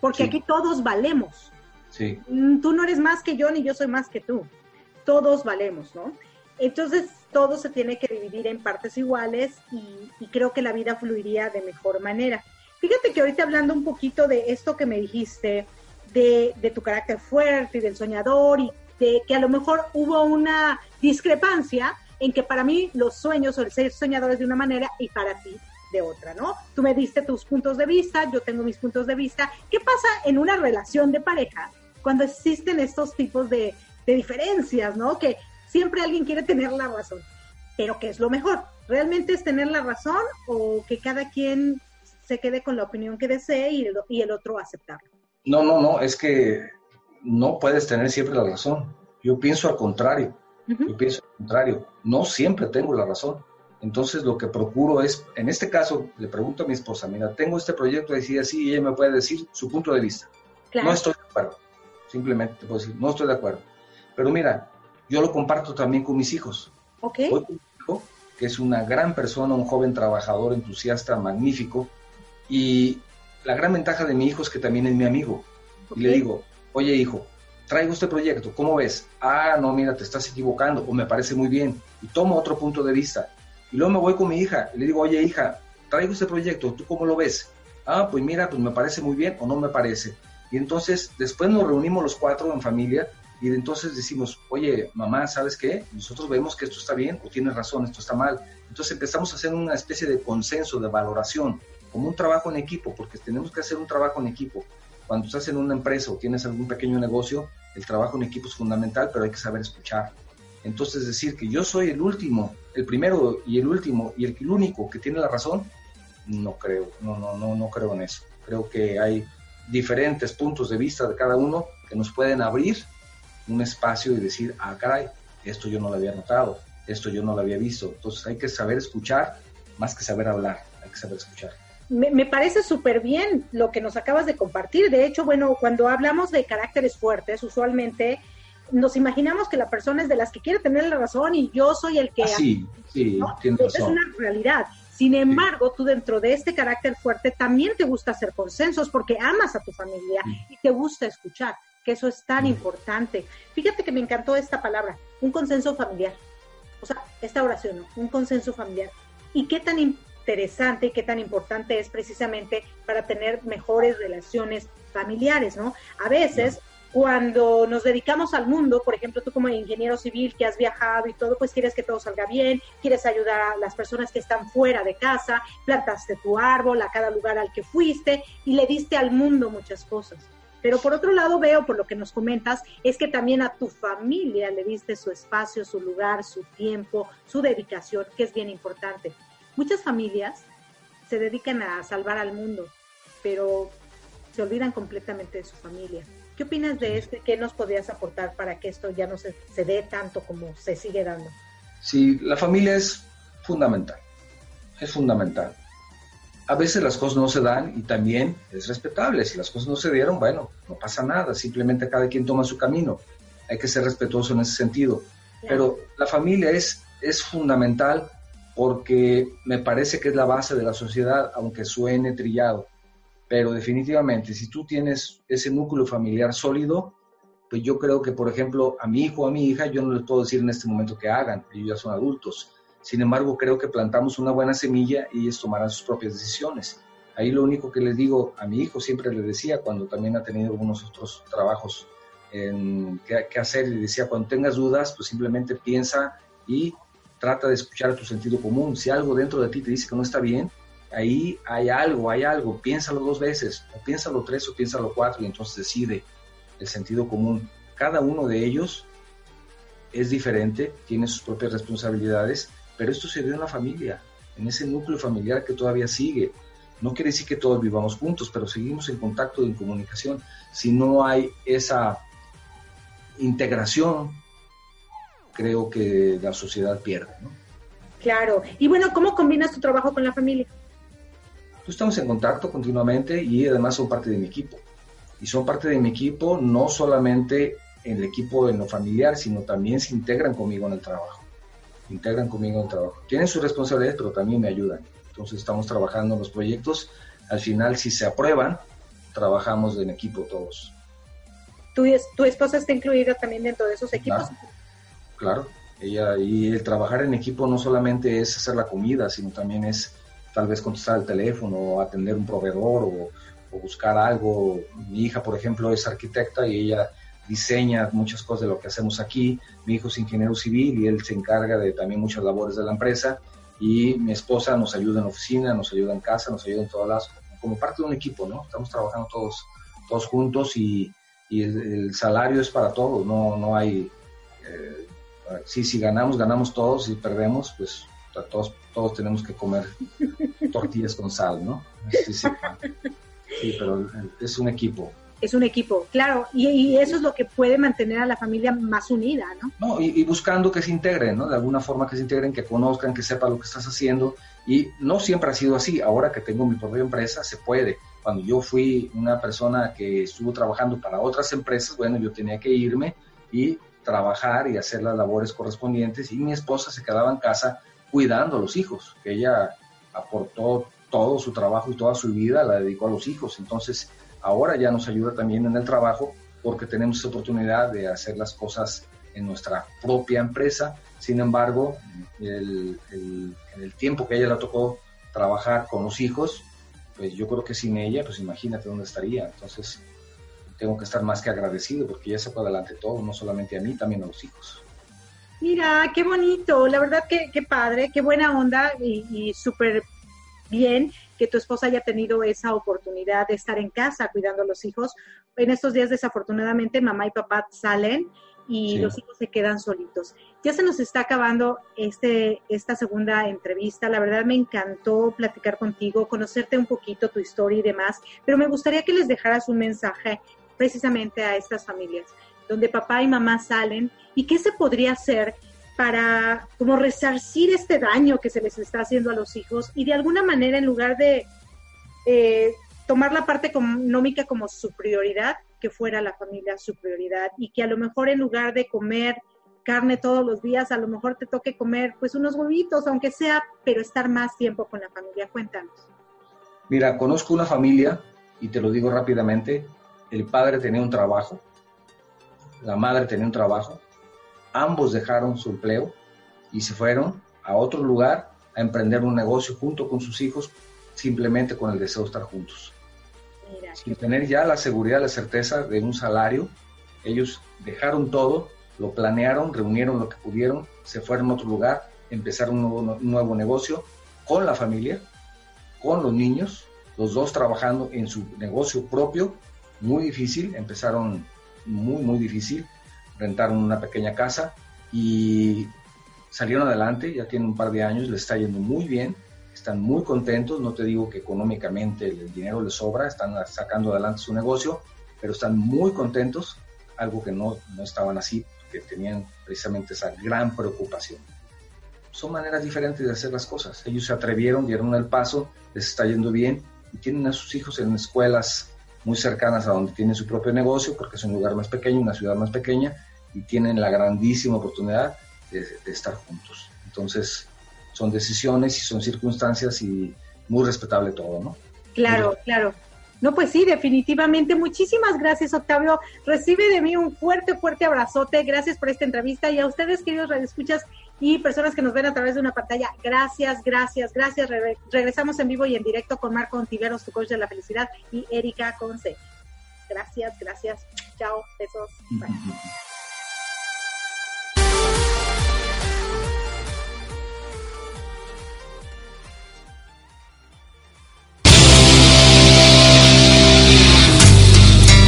Porque Sí. aquí todos valemos. Sí, Mm, tú no eres más que yo ni yo soy más que tú. Todos valemos, ¿no? Entonces todo se tiene que dividir en partes iguales y, y creo que la vida fluiría de mejor manera. Fíjate que ahorita hablando un poquito de esto que me dijiste, de, de tu carácter fuerte y del soñador y de que a lo mejor hubo una discrepancia en que para mí los sueños o el ser soñador es de una manera y para ti de otra, ¿no? Tú me diste tus puntos de vista, yo tengo mis puntos de vista. ¿Qué pasa en una relación de pareja cuando existen estos tipos de, de diferencias, ¿no? Que siempre alguien quiere tener la razón. Pero ¿qué es lo mejor? ¿Realmente es tener la razón o que cada quien se quede con la opinión que desee y el, y el otro aceptarlo? No, no, no, es que no puedes tener siempre la razón. Yo pienso al contrario. Yo pienso al contrario. No siempre tengo la razón. Entonces lo que procuro es, en este caso, le pregunto a mi esposa, mira, tengo este proyecto así, así, y ella me puede decir su punto de vista. Claro. No estoy de acuerdo. Simplemente te puedo decir, no estoy de acuerdo. Pero mira, yo lo comparto también con mis hijos. Ok. Hoy con mi hijo, que es una gran persona, un joven trabajador, entusiasta, magnífico, y la gran ventaja de mi hijo es que también es mi amigo. Y le digo, oye hijo, traigo este proyecto, ¿cómo ves? Ah, no, mira, te estás equivocando, o me parece muy bien, y tomo otro punto de vista. Y luego me voy con mi hija, y le digo, oye hija, traigo este proyecto, ¿tú cómo lo ves? Ah, pues mira, pues me parece muy bien o no me parece. Y entonces después nos reunimos los cuatro en familia y entonces decimos, oye, mamá, ¿sabes qué? Nosotros vemos que esto está bien o tienes razón, esto está mal. Entonces empezamos a hacer una especie de consenso, de valoración, como un trabajo en equipo, porque tenemos que hacer un trabajo en equipo. Cuando estás en una empresa o tienes algún pequeño negocio, el trabajo en equipo es fundamental, pero hay que saber escuchar. Entonces decir que yo soy el último, el primero y el último y el único que tiene la razón, no creo, no, no, no, no creo en eso. Creo que hay diferentes puntos de vista de cada uno que nos pueden abrir un espacio y decir, ah, caray, esto yo no lo había notado, esto yo no lo había visto. Entonces hay que saber escuchar más que saber hablar, hay que saber escuchar. Me, me parece súper bien lo que nos acabas de compartir. De hecho, bueno, cuando hablamos de caracteres fuertes, usualmente nos imaginamos que la persona es de las que quiere tener la razón y yo soy el que... Ah, sí, sí, razón. Es una realidad. Sin embargo, tú dentro de este carácter fuerte también te gusta hacer consensos porque amas a tu familia y te gusta escuchar, que eso es tan importante. Fíjate que me encantó esta palabra, un consenso familiar. O sea, esta oración, un consenso familiar. Y qué tan interesante y qué tan importante es precisamente para tener mejores relaciones familiares, ¿no? A veces cuando nos dedicamos al mundo, por ejemplo, tú como ingeniero civil que has viajado y todo, pues quieres que todo salga bien, quieres ayudar a las personas que están fuera de casa, plantaste tu árbol a cada lugar al que fuiste y le diste al mundo muchas cosas. Pero por otro lado veo, por lo que nos comentas, es que también a tu familia le diste su espacio, su lugar, su tiempo, su dedicación, que es bien importante. Muchas familias se dedican a salvar al mundo, pero se olvidan completamente de su familia ¿Qué opinas de este? ¿Qué nos podrías aportar para que esto ya no se, se dé tanto como se sigue dando? Sí, la familia es fundamental, es fundamental. A veces las cosas no se dan y también es respetable. Si las cosas no se dieron, bueno, no pasa nada, simplemente cada quien toma su camino. Hay que ser respetuoso en ese sentido. Pero la familia es, es fundamental porque me parece que es la base de la sociedad, aunque suene trillado pero definitivamente si tú tienes ese núcleo familiar sólido, pues yo creo que, por ejemplo, a mi hijo o a mi hija, yo no les puedo decir en este momento que hagan, ellos ya son adultos. Sin embargo, creo que plantamos una buena semilla y ellos tomarán sus propias decisiones. Ahí lo único que les digo a mi hijo, siempre le decía, cuando también ha tenido algunos otros trabajos en qué, hacer, le decía, cuando tengas dudas, pues simplemente piensa y trata de escuchar tu sentido común. Si algo dentro de ti te dice que no está bien, ahí hay algo, hay algo, piénsalo dos veces, o piénsalo tres o piénsalo cuatro y entonces decide el sentido común. Cada uno de ellos es diferente, tiene sus propias responsabilidades, pero esto se dio en la familia, en ese núcleo familiar que todavía sigue. No quiere decir que todos vivamos juntos, pero seguimos en contacto y en comunicación. Si no hay esa integración, creo que la sociedad pierde. Claro. Y bueno, ¿cómo combinas tu trabajo con la familia? Pues estamos en contacto continuamente y además son parte de mi equipo. Y son parte de mi equipo no solamente en el equipo en lo familiar, sino también se integran conmigo en el trabajo. Integran conmigo en el trabajo. Tienen su responsabilidad, pero también me ayudan. Entonces estamos trabajando en los proyectos. Al final, si se aprueban, trabajamos en equipo todos. ¿Tu, tu esposa está incluida también dentro de esos equipos? Claro, claro. Ella, y el trabajar en equipo no solamente es hacer la comida, sino también es tal vez contestar el teléfono atender un proveedor o, buscar algo. Mi hija, por ejemplo, es arquitecta y ella diseña muchas cosas de lo que hacemos aquí. Mi hijo es ingeniero civil y él se encarga de también muchas labores de la empresa. Y mi esposa nos ayuda en la oficina, nos ayuda en casa, nos ayuda en todas las, como parte de un equipo, ¿no? Estamos trabajando todos, todos juntos y, el, salario es para todos, no, no hay, eh, sí, si ganamos, ganamos todos, si perdemos, pues todos, todos tenemos que comer tortillas con sal, ¿no? Sí, sí, sí, pero es un equipo. Es un equipo, claro, y, eso es lo que puede mantener a la familia más unida, ¿no? No, y, buscando que se integren, ¿no? De alguna forma que se integren, que conozcan, que sepan lo que estás haciendo. Y no siempre ha sido así. Ahora que tengo mi propia empresa, se puede. Cuando yo fui una persona que estuvo trabajando para otras empresas, bueno, yo tenía que irme y trabajar y hacer las labores correspondientes y mi esposa se quedaba en casa cuidando a los hijos, que ella aportó todo su trabajo y toda su vida la dedicó a los hijos. Entonces, ahora ya nos ayuda también en el trabajo porque tenemos esa oportunidad de hacer las cosas en nuestra propia empresa. Sin embargo, el, el tiempo que ella le tocó trabajar con los hijos, pues yo creo que sin ella, pues imagínate dónde estaría. Entonces, tengo que estar más que agradecido porque ella sacó adelante todo, no solamente a mí, también a los hijos. Mira, qué bonito, la verdad que qué padre, qué buena onda y, súper bien que tu esposa haya tenido esa oportunidad de estar en casa cuidando a los hijos. En estos días, desafortunadamente, mamá y papá salen y los hijos se quedan solitos. Ya se nos está acabando este, esta segunda entrevista. La verdad me encantó platicar contigo, conocerte un poquito, tu historia y demás, pero me gustaría que les dejaras un mensaje precisamente a estas familias, donde papá y mamá salen y qué se podría hacer para como resarcir este daño que se les está haciendo a los hijos y de alguna manera en lugar de eh, tomar la parte económica como su prioridad, que fuera la familia su prioridad y que a lo mejor en lugar de comer carne todos los días, a lo mejor te toque comer pues unos huevitos, aunque sea, pero estar más tiempo con la familia. Cuéntanos. Mira, conozco una familia y te lo digo rápidamente, el padre tenía un trabajo, la madre tenía un trabajo, ambos dejaron su empleo y se fueron a otro lugar a emprender un negocio junto con sus hijos, simplemente con el deseo de estar juntos. Sin tener ya la seguridad, la certeza de un salario, ellos dejaron todo, lo planearon, reunieron lo que pudieron, se fueron a otro lugar, empezaron un nuevo, negocio con la familia, con los niños, los dos trabajando en su negocio propio, muy difícil, empezaron muy, muy difícil, rentaron una pequeña casa y salieron adelante, ya tienen un par de años, les está yendo muy bien, están muy contentos, no te digo que económicamente el dinero les sobra, están sacando adelante su negocio, pero están muy contentos, algo que no, no estaban así, que tenían precisamente esa gran preocupación. Son maneras diferentes de hacer las cosas. Ellos se atrevieron, dieron el paso, les está yendo bien y tienen a sus hijos en escuelas muy cercanas a donde tienen su propio negocio, porque es un lugar más pequeño, una ciudad más pequeña, y tienen la grandísima oportunidad de, de estar juntos. Entonces, son decisiones y son circunstancias y muy respetable todo, ¿no? Claro, claro. No, pues sí, definitivamente. Muchísimas gracias, Octavio. Recibe de mí un fuerte, fuerte abrazote. Gracias por esta entrevista. Y a ustedes, queridos radioescuchas y personas que nos ven a través de una pantalla, gracias, gracias, gracias. regresamos en vivo y en directo con Marco Ontiveros, tu coach de la felicidad, y Erika Conce. Gracias, gracias. Chao, besos. Bye.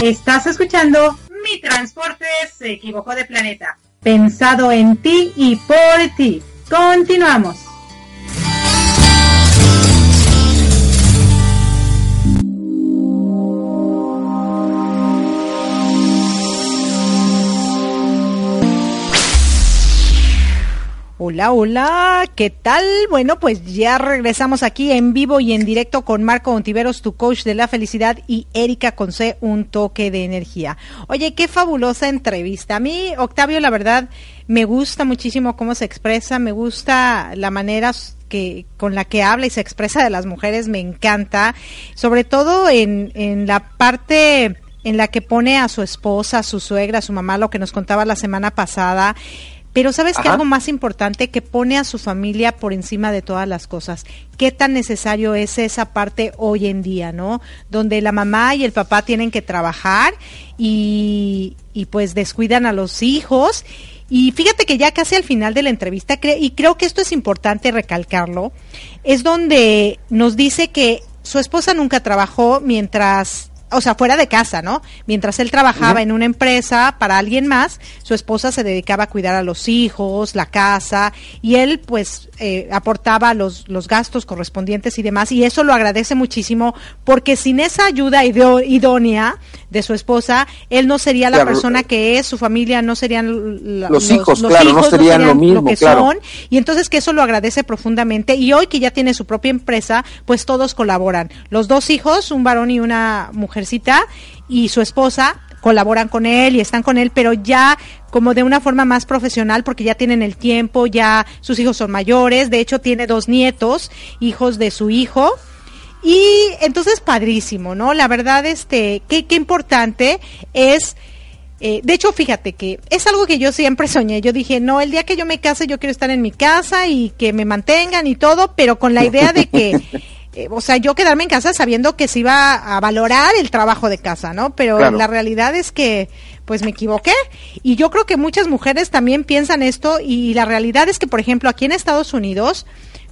Estás escuchando Mi Transporte se equivocó de planeta. Pensado en ti y por ti. Continuamos. Hola, hola, ¿qué tal? Bueno, pues ya regresamos aquí en vivo y en directo con Marco Ontiveros, tu coach de la felicidad, y Erika Conce, un toque de energía. Oye, qué fabulosa entrevista. A mí, Octavio, la verdad, me gusta muchísimo cómo se expresa, me gusta la manera que con la que habla y se expresa de las mujeres, me encanta, sobre todo en, en la parte en la que pone a su esposa, a su suegra, a su mamá, lo que nos contaba la semana pasada, pero sabes que algo más importante que pone a su familia por encima de todas las cosas. ¿Qué tan necesario es esa parte hoy en día, no? Donde la mamá y el papá tienen que trabajar y, y pues descuidan a los hijos. Y fíjate que ya casi al final de la entrevista, y creo que esto es importante recalcarlo, es donde nos dice que su esposa nunca trabajó mientras o sea, fuera de casa, ¿no? Mientras él trabajaba en una empresa para alguien más, su esposa se dedicaba a cuidar a los hijos, la casa, y él pues eh, aportaba los, los gastos correspondientes y demás, y eso lo agradece muchísimo, porque sin esa ayuda idónea de su esposa, él no sería la persona que es, su familia no serían los, hijos, claro, no serían, lo mismo, que son, y entonces que eso lo agradece profundamente, y hoy que ya tiene su propia empresa, pues todos colaboran, los dos hijos, un varón y una mujer y su esposa colaboran con él y están con él, pero ya como de una forma más profesional porque ya tienen el tiempo, ya sus hijos son mayores, de hecho tiene dos nietos, hijos de su hijo. Y entonces padrísimo, ¿no? La verdad, este, qué, importante es eh, de hecho, fíjate que es algo que yo siempre soñé. Yo dije, no, el día que yo me case, yo quiero estar en mi casa y que me mantengan y todo, pero con la idea de que Eh, o sea, yo quedarme en casa sabiendo que se iba a valorar el trabajo de casa, ¿no? Pero la realidad es que, pues me equivoqué. Y yo creo que muchas mujeres también piensan esto y la realidad es que, por ejemplo, aquí en Estados Unidos,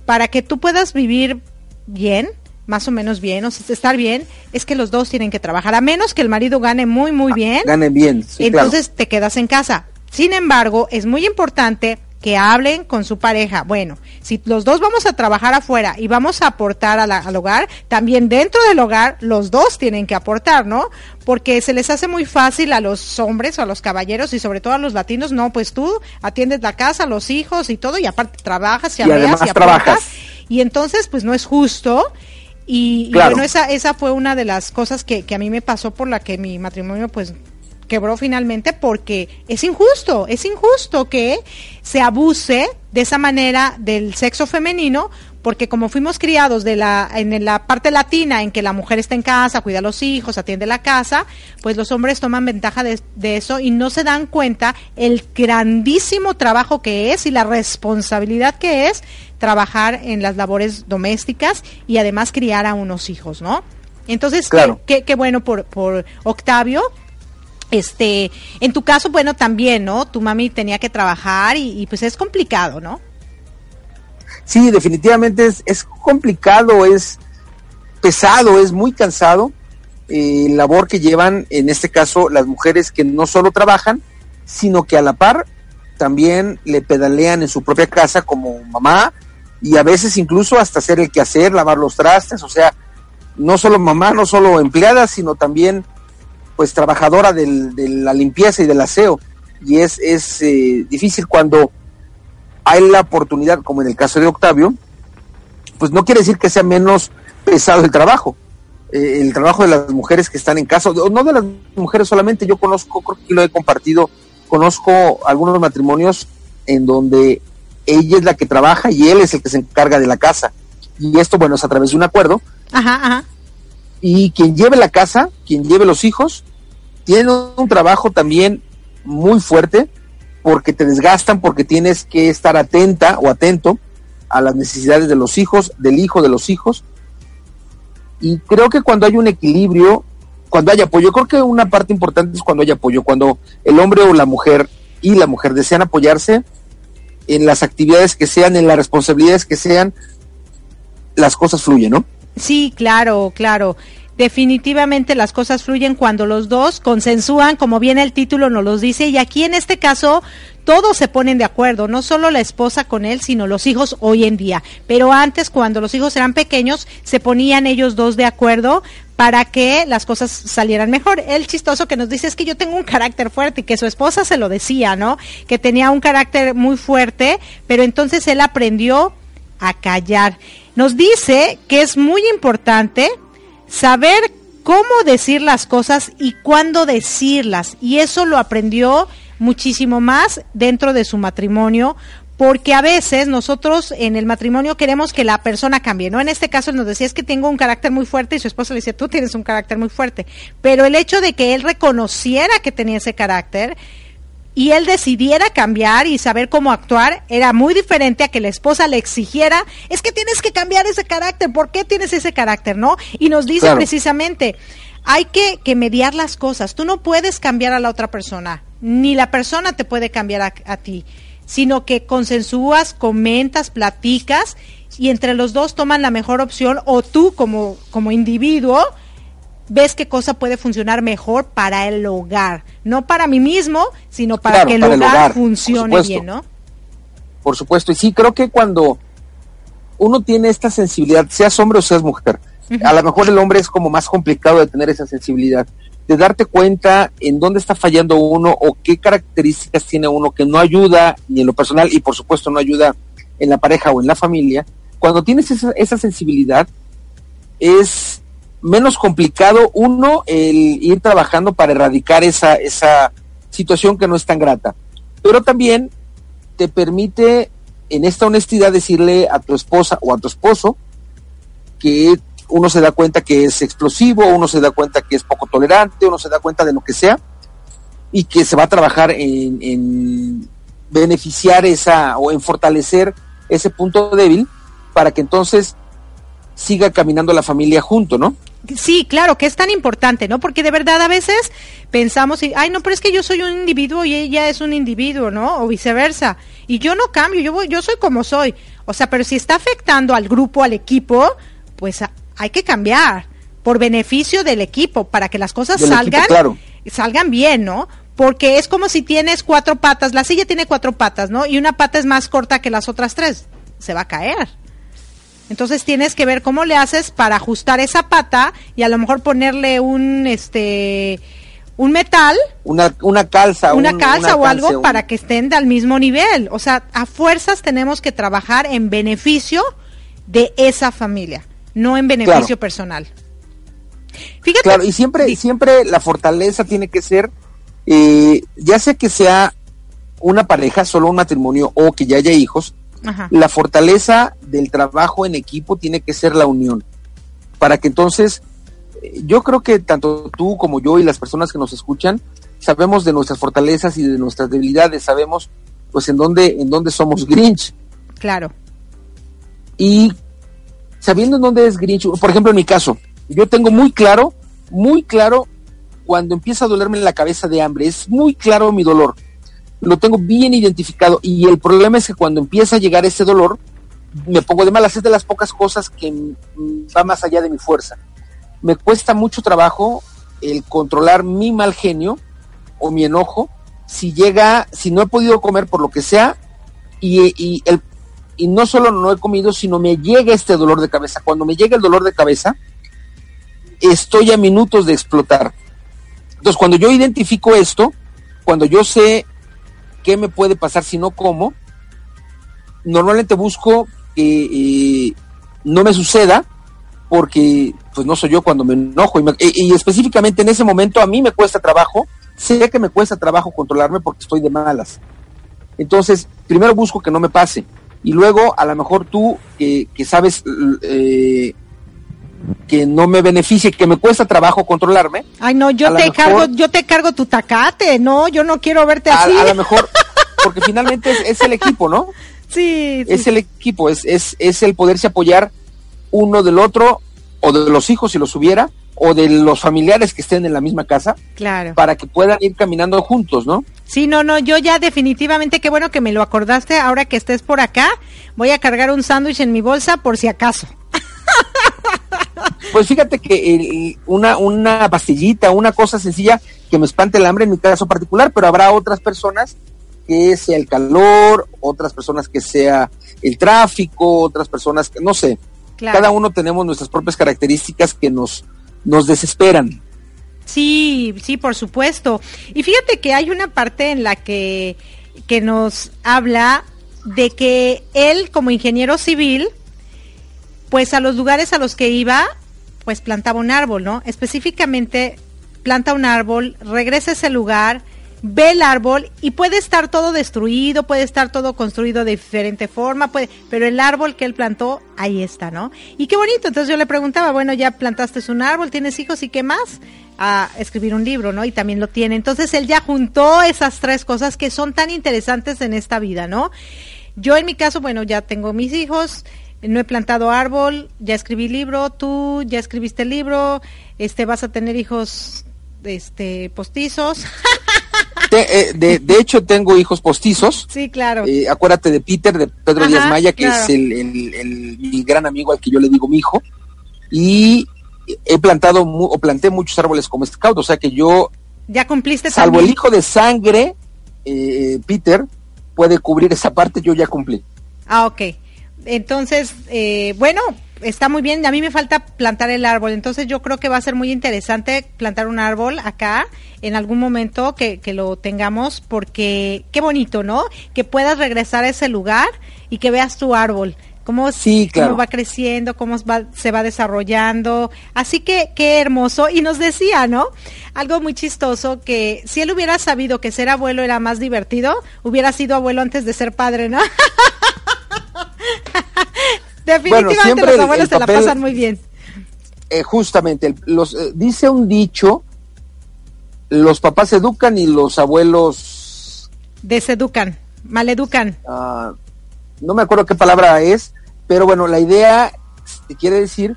para que tú puedas vivir bien, más o menos bien, o sea, estar bien, es que los dos tienen que trabajar, a menos que el marido gane muy, muy Ah, bien. Gane bien. sí, entonces te quedas en casa. Sin embargo, es muy importante que hablen con su pareja. Bueno, si los dos vamos a trabajar afuera y vamos a aportar a la- al hogar, también dentro del hogar los dos tienen que aportar, ¿no? Porque se les hace muy fácil a los hombres o a los caballeros y sobre todo a los latinos, no, pues tú atiendes la casa, los hijos y todo y aparte trabajas y, Y además aportas trabajas. y entonces pues no es justo y, y bueno esa esa fue una de las cosas que, que a mí me pasó por la que mi matrimonio pues quebró finalmente porque es injusto, es injusto que se abuse de esa manera del sexo femenino porque como fuimos criados de la en la parte latina en que la mujer está en casa, cuida a los hijos, atiende la casa, pues los hombres toman ventaja de, de eso y no se dan cuenta el grandísimo trabajo que es y la responsabilidad que es trabajar en las labores domésticas y además criar a unos hijos, ¿no? Entonces, Claro. qué, qué- qué bueno por, por Octavio, este, en tu caso, bueno, también, ¿no? Tu mami tenía que trabajar y, pues es complicado, ¿no? Sí, definitivamente es, es complicado, es pesado, es muy cansado. eh, labor que llevan, en este caso, las mujeres que no solo trabajan, sino que a la par también le pedalean en su propia casa como mamá y a veces incluso hasta hacer el quehacer, lavar los trastes, o sea, no solo mamá, no solo empleada, sino también pues trabajadora del- de la limpieza y del aseo. Y es, es eh, difícil cuando hay la oportunidad, como en el caso de Octavio, pues no quiere decir que sea menos pesado el trabajo. Eh, el trabajo de las mujeres que están en casa, no de las mujeres solamente, yo conozco, creo que lo he compartido, conozco algunos matrimonios en donde ella es la que trabaja y él es el que se encarga de la casa. Y esto, bueno, es a través de un acuerdo. Ajá, ajá. Y quien lleve la casa, quien lleve los hijos, tiene un trabajo también muy fuerte porque te desgastan, porque tienes que estar atenta o atento a las necesidades de los hijos, del hijo de los hijos. Y creo que cuando hay un equilibrio, cuando hay apoyo, creo que una parte importante es cuando hay apoyo, cuando el hombre o la mujer y la mujer desean apoyarse en las actividades que sean, en las responsabilidades que sean, las cosas fluyen, ¿no? Sí, claro, claro. Definitivamente las cosas fluyen cuando los dos consensúan, como bien el título nos los dice, y aquí en este caso todos se ponen de acuerdo, no solo la esposa con él, sino los hijos hoy en día. Pero antes, cuando los hijos eran pequeños, se ponían ellos dos de acuerdo para que las cosas salieran mejor. El chistoso que nos dice es que yo tengo un carácter fuerte y que su esposa se lo decía, ¿no? Que tenía un carácter muy fuerte, pero entonces él aprendió a callar. Nos dice que es muy importante saber cómo decir las cosas y cuándo decirlas. Y eso lo aprendió muchísimo más dentro de su matrimonio, porque a veces nosotros en el matrimonio queremos que la persona cambie, ¿no? En este caso él nos decía es que tengo un carácter muy fuerte y su esposa le decía, tú tienes un carácter muy fuerte. Pero el hecho de que él reconociera que tenía ese carácter, y él decidiera cambiar y saber cómo actuar era muy diferente a que la esposa le exigiera, es que tienes que cambiar ese carácter, ¿por qué tienes ese carácter, no? Y nos dice Claro. precisamente, hay que, que mediar las cosas, tú no puedes cambiar a la otra persona, ni la persona te puede cambiar a, a ti, sino que consensúas, comentas, platicas y entre los dos toman la mejor opción o tú como, como individuo ves qué cosa puede funcionar mejor para el hogar, no para mí mismo, sino para Claro, que el para hogar, el hogar, por funcione bien, ¿no? Por supuesto, y sí, creo que cuando uno tiene esta sensibilidad, seas hombre o seas mujer, a lo mejor el hombre es como más complicado de tener esa sensibilidad, de darte cuenta en dónde está fallando uno o qué características tiene uno que no ayuda ni en lo personal y por supuesto no ayuda en la pareja o en la familia. Cuando tienes esa, esa sensibilidad, es menos complicado uno el ir trabajando para erradicar esa, esa situación que no es tan grata. Pero también te permite en esta honestidad decirle a tu esposa o a tu esposo que uno se da cuenta que es explosivo, uno se da cuenta que es poco tolerante, uno se da cuenta de lo que sea y que se va a trabajar en, en beneficiar esa o en fortalecer ese punto débil para que entonces siga caminando la familia junto, ¿no? Sí, claro, que es tan importante, ¿no? Porque de verdad a veces pensamos, y, ay, no, pero es que yo soy un individuo y ella es un individuo, ¿no? O viceversa. Y yo no cambio, yo, voy, yo soy como soy. O sea, pero si está afectando al grupo, al equipo, pues hay que cambiar por beneficio del equipo, para que las cosas Del salgan, equipo, claro. salgan bien, ¿no? Porque es como si tienes cuatro patas, la silla tiene cuatro patas, ¿no? Y una pata es más corta que las otras tres, se va a caer. Entonces tienes que ver cómo le haces para ajustar esa pata y a lo mejor ponerle un este un metal, Una, una calza. una un- calza o algo calce, un- para que estén al mismo nivel. O sea, a fuerzas tenemos que trabajar en beneficio de esa familia, no en beneficio Claro. personal. Fíjate, Claro, y siempre, siempre la fortaleza tiene que ser, eh, ya sea que sea una pareja, solo un matrimonio o que ya haya hijos, Ajá. la fortaleza del trabajo en equipo tiene que ser la unión. Para que entonces, eh, yo creo que tanto tú como yo y las personas que nos escuchan, sabemos de nuestras fortalezas y de nuestras debilidades, sabemos pues en dónde, en dónde somos Grinch. claro. Y sabiendo en dónde es Grinch, por ejemplo en mi caso, yo tengo muy claro, muy claro cuando empieza a dolerme la cabeza de hambre, es muy claro mi dolor, lo tengo bien identificado y el problema es que cuando empieza a llegar ese dolor, me pongo de malas, es de las pocas cosas que va más allá de mi fuerza. Me cuesta mucho trabajo el controlar mi mal genio o mi enojo si llega, si no he podido comer por lo que sea y el y no solo no he comido, sino me llega este dolor de cabeza. Cuando me llega el dolor de cabeza, estoy a minutos de explotar. Entonces, cuando yo identifico esto, cuando yo sé qué me puede pasar si no como, normalmente busco que eh, no me suceda, porque pues no soy yo cuando me enojo. Y, me- y- y específicamente en ese momento a mí me cuesta trabajo, sé que me cuesta trabajo controlarme porque estoy de malas. Entonces, primero busco que no me pase. Y luego, a lo mejor tú, que, que sabes eh, que no me beneficie, que me cuesta trabajo controlarme, Ay, no, yo te mejor- cargo, yo te cargo tu tacate, no, yo no quiero verte a, así. a lo mejor, porque finalmente es, es el equipo, ¿no? sí, sí, Es el equipo, es, es, es el poderse apoyar uno del otro, o de los hijos si los hubiera, o de los familiares que estén en la misma casa, claro. para que puedan ir caminando juntos, ¿no? Sí, no, no, yo ya definitivamente, qué bueno que me lo acordaste, ahora que estés por acá, voy a cargar un sándwich en mi bolsa por si acaso. Pues fíjate que el- una, una pastillita, una cosa sencilla que me espante el hambre en mi caso particular, pero habrá otras personas que sea el calor, otras personas que sea el tráfico, otras personas que, no sé, Claro. cada uno tenemos nuestras propias características que nos, nos desesperan. Sí, sí, por supuesto. Y fíjate que hay una parte en la que, que nos habla de que él, como ingeniero civil, pues a los lugares a los que iba, pues plantaba un árbol, ¿no? Específicamente planta un árbol, regresa a ese lugar, ve el árbol y puede estar todo destruido, puede estar todo construido de diferente forma, puede, pero el árbol que él plantó, ahí está, ¿no? Y qué bonito. Entonces yo le preguntaba, bueno, ya plantaste un árbol, tienes hijos y qué más? A escribir un libro, ¿no? Y también lo tiene. Entonces él ya juntó esas tres cosas que son tan interesantes en esta vida, ¿no? Yo en mi caso, bueno, ya tengo mis hijos, no he plantado árbol, ya escribí libro, tú ya escribiste libro, este vas a tener hijos este postizos. Eh, de, de hecho, tengo hijos postizos. sí, claro. Eh, acuérdate de Peter, de Pedro Ajá, Díaz Maya, que claro. es el, el- el- mi gran amigo al que yo le digo mi hijo. Y he plantado mu- o planté muchos árboles como scout, o sea que yo, ya cumpliste salvo el hijo de sangre, eh, Peter, puede cubrir esa parte, yo ya cumplí. Ah, ok. Entonces, eh, bueno, está muy bien. A mí me falta plantar el árbol. Entonces yo creo que va a ser muy interesante plantar un árbol acá en algún momento que, que lo tengamos porque qué bonito, ¿no? Que puedas regresar a ese lugar y que veas tu árbol. Cómo, Sí, claro. cómo va creciendo, cómo va- se va desarrollando. Así que qué hermoso. Y nos decía, ¿no? Algo muy chistoso que si él hubiera sabido que ser abuelo era más divertido, hubiera sido abuelo antes de ser padre, ¿no? Definitivamente siempre los el- abuelos el se la pasan muy bien. Eh, justamente, los, eh, dice un dicho, los papás educan y los abuelos Deseducan, maleducan. ah, no me acuerdo qué palabra es, pero bueno, la idea este, quiere decir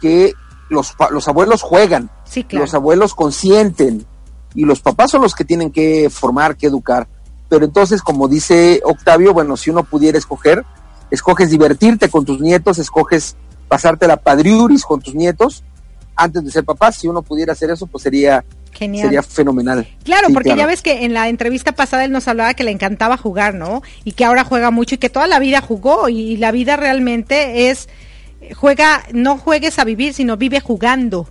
que los, abuelos juegan, Sí, claro. los abuelos consienten y los papás son los que tienen que formar, que educar. Pero entonces, como dice Octavio, bueno, si uno pudiera escoger, escoges divertirte con tus nietos, escoges pasarte la padriuris con tus nietos antes de ser papá. Si uno pudiera hacer eso, pues sería Genial. sería fenomenal. Claro, Sí, porque claro. ya ves que en la entrevista pasada él nos hablaba que le encantaba jugar, ¿no? Y que ahora juega mucho y que toda la vida jugó y la vida realmente es juega, no juegues a vivir, sino vive jugando,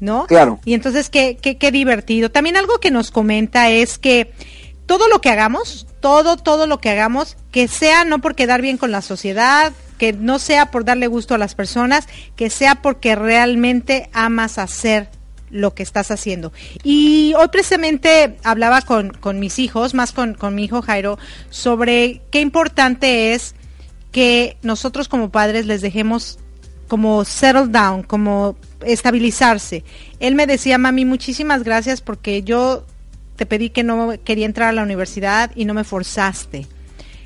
¿no? Claro. Y entonces qué, qué, qué divertido. También algo que nos comenta es que todo lo que hagamos, todo, todo lo que hagamos, que sea no por quedar bien con la sociedad, que no sea por darle gusto a las personas, que sea porque realmente amas hacer lo que estás haciendo. Y hoy precisamente hablaba con, con mis hijos, más con, con mi hijo Jairo, sobre qué importante es que nosotros como padres les dejemos como settle down, como estabilizarse. Él me decía, mami, muchísimas gracias porque yo te pedí que no quería entrar a la universidad y no me forzaste.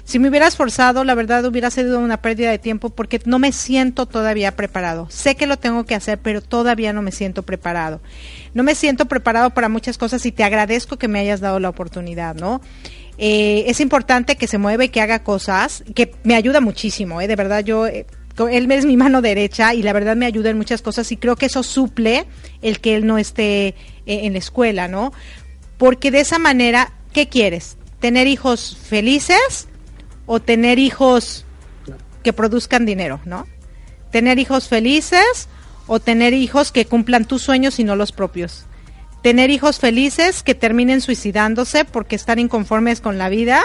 Si me hubieras forzado, la verdad hubiera sido una pérdida de tiempo porque no me siento todavía preparado. Sé que lo tengo que hacer, pero todavía no me siento preparado. No me siento preparado para muchas cosas y te agradezco que me hayas dado la oportunidad, ¿no? Eh, es importante que se mueva y que haga cosas, que me ayuda muchísimo, ¿eh? De verdad, yo, eh, él es mi mano derecha y la verdad me ayuda en muchas cosas y creo que eso suple el que él no esté eh, en la escuela, ¿no? Porque de esa manera, ¿qué quieres? ¿Tener hijos felices o tener hijos que produzcan dinero, ¿no? Tener hijos felices o tener hijos que cumplan tus sueños y no los propios. Tener hijos felices que terminen suicidándose porque están inconformes con la vida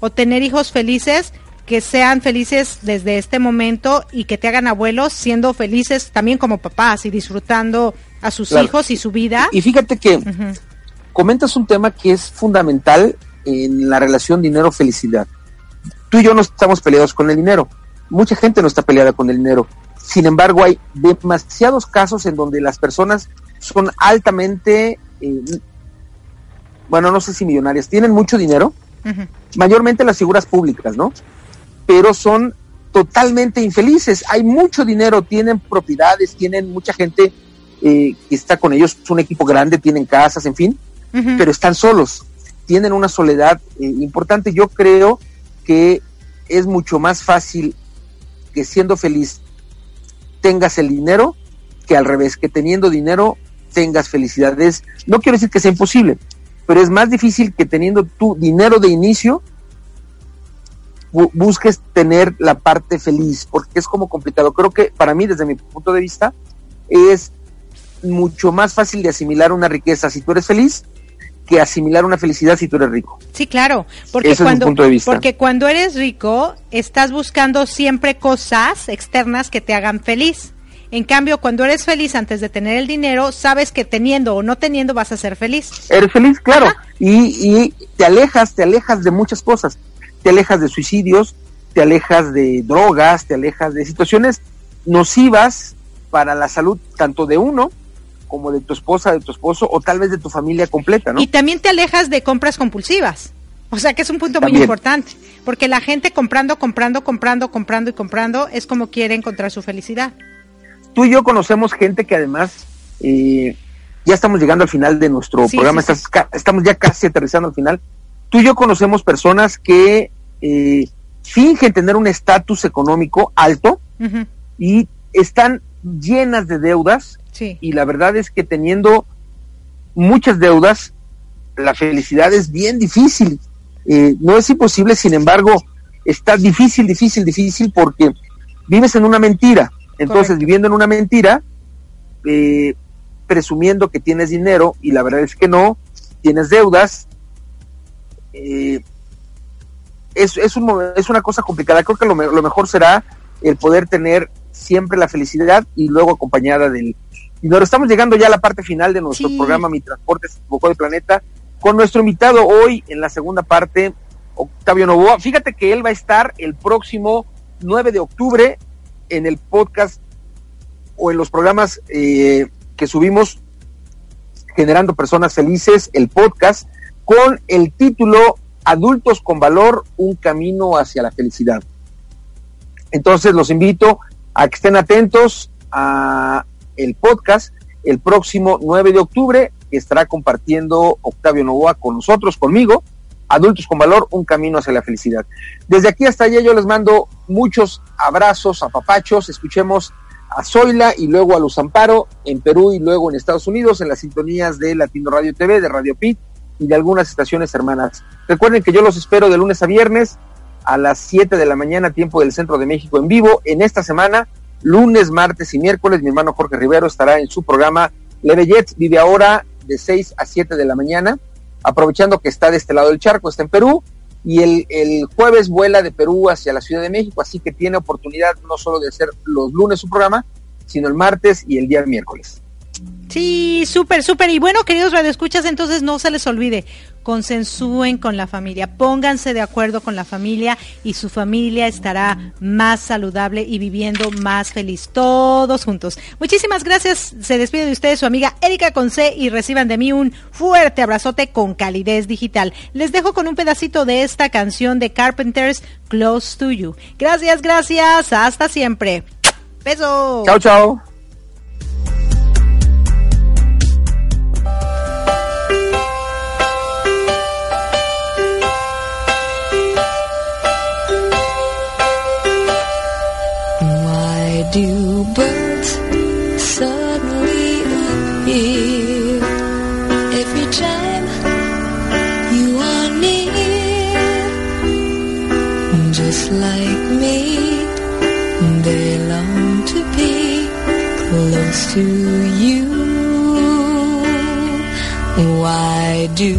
o tener hijos felices que sean felices desde este momento y que te hagan abuelos siendo felices también como papás y disfrutando a sus Claro. hijos y su vida. Y fíjate que. Comentas un tema que es fundamental en la relación dinero-felicidad. Tú y yo no estamos peleados con el dinero. Mucha gente no está peleada con el dinero. Sin embargo, hay demasiados casos en donde las personas son altamente, eh, bueno, no sé si millonarias, tienen mucho dinero, mayormente las figuras públicas, ¿no? Pero son totalmente infelices. Hay mucho dinero, tienen propiedades, tienen mucha gente eh, que está con ellos, es un equipo grande, tienen casas, en fin, Pero están solos, tienen una soledad eh, importante. Yo creo que es mucho más fácil que siendo feliz tengas el dinero que al revés, que teniendo dinero tengas felicidad. Es- no quiero decir que sea imposible, pero es más difícil que teniendo tu dinero de inicio bu- busques tener la parte feliz, porque es como complicado. Creo que para mí, desde mi punto de vista, es mucho más fácil de asimilar una riqueza si tú eres feliz que asimilar una felicidad si tú eres rico. Sí, claro, porque Ese es mi cuando punto de vista. porque cuando eres rico estás buscando siempre cosas externas que te hagan feliz. En cambio, cuando eres feliz antes de tener el dinero, sabes que teniendo o no teniendo vas a ser feliz. Eres feliz, claro, y, y te alejas, te alejas de muchas cosas. Te alejas de suicidios, te alejas de drogas, te alejas de situaciones nocivas para la salud tanto de uno como de tu esposa, de tu esposo o tal vez de tu familia completa, ¿no? Y también te alejas de compras compulsivas. O sea que es un punto muy importante, porque la gente comprando, comprando, comprando, comprando y comprando es como quiere encontrar su felicidad. Tú y yo conocemos gente que además eh, ya estamos llegando al final de nuestro Sí, programa, sí, estás estamos ya casi aterrizando al final. Tú y yo conocemos personas que eh, fingen tener un estatus económico alto y están llenas de deudas Sí. y la verdad es que teniendo muchas deudas, la felicidad es bien difícil. Eh, no es imposible, sin embargo, está difícil, difícil, difícil porque vives en una mentira. Entonces, Correcto. viviendo en una mentira, eh, presumiendo que tienes dinero y la verdad es que no, tienes deudas, eh, es, es, un, es una cosa complicada. Creo que lo, me- lo mejor será el poder tener siempre la felicidad y luego acompañada del dinero. Estamos llegando ya a la parte final de nuestro Sí. programa Mi Transporte se equivocó de planeta con nuestro invitado hoy en la segunda parte, Octavio Novoa. Fíjate que él va a estar el próximo 9 de octubre en el podcast o en los programas eh, que subimos Generando Personas Felices, el podcast, con el título Adultos con Valor, un camino hacia la felicidad. Entonces los invito a que estén atentos a el podcast el próximo 9 de octubre, que estará compartiendo Octavio Novoa con nosotros, conmigo, Adultos con Valor, un camino hacia la felicidad. Desde aquí hasta allá yo les mando muchos abrazos, apapachos, escuchemos a Zoila y luego a Luz Amparo en Perú y luego en Estados Unidos en las sintonías de Latino Radio TV, de Radio Pit y de algunas estaciones hermanas. Recuerden que yo los espero de lunes a viernes a las 7 de la mañana, tiempo del Centro de México en vivo. En esta semana, lunes, martes y miércoles, mi hermano Jorge Rivero estará en su programa Leve Jets, vive ahora de 6 a 7 de la mañana, aprovechando que está de este lado del charco, está en Perú, y el, el, jueves vuela de Perú hacia la Ciudad de México, así que tiene oportunidad no solo de hacer los lunes su programa, sino el martes y el día miércoles. Sí, súper, súper. Y bueno, queridos radioescuchas, entonces no se les olvide, consensúen con la familia, pónganse de acuerdo con la familia y su familia estará más saludable y viviendo más feliz, todos juntos. Muchísimas gracias. Se despide de ustedes su amiga Erika Conce y reciban de mí un fuerte abrazote con calidez digital. Les dejo con un pedacito de esta canción de Carpenters, Close to You. Gracias, gracias. Hasta siempre. Beso. Chao, chao. To you. Why do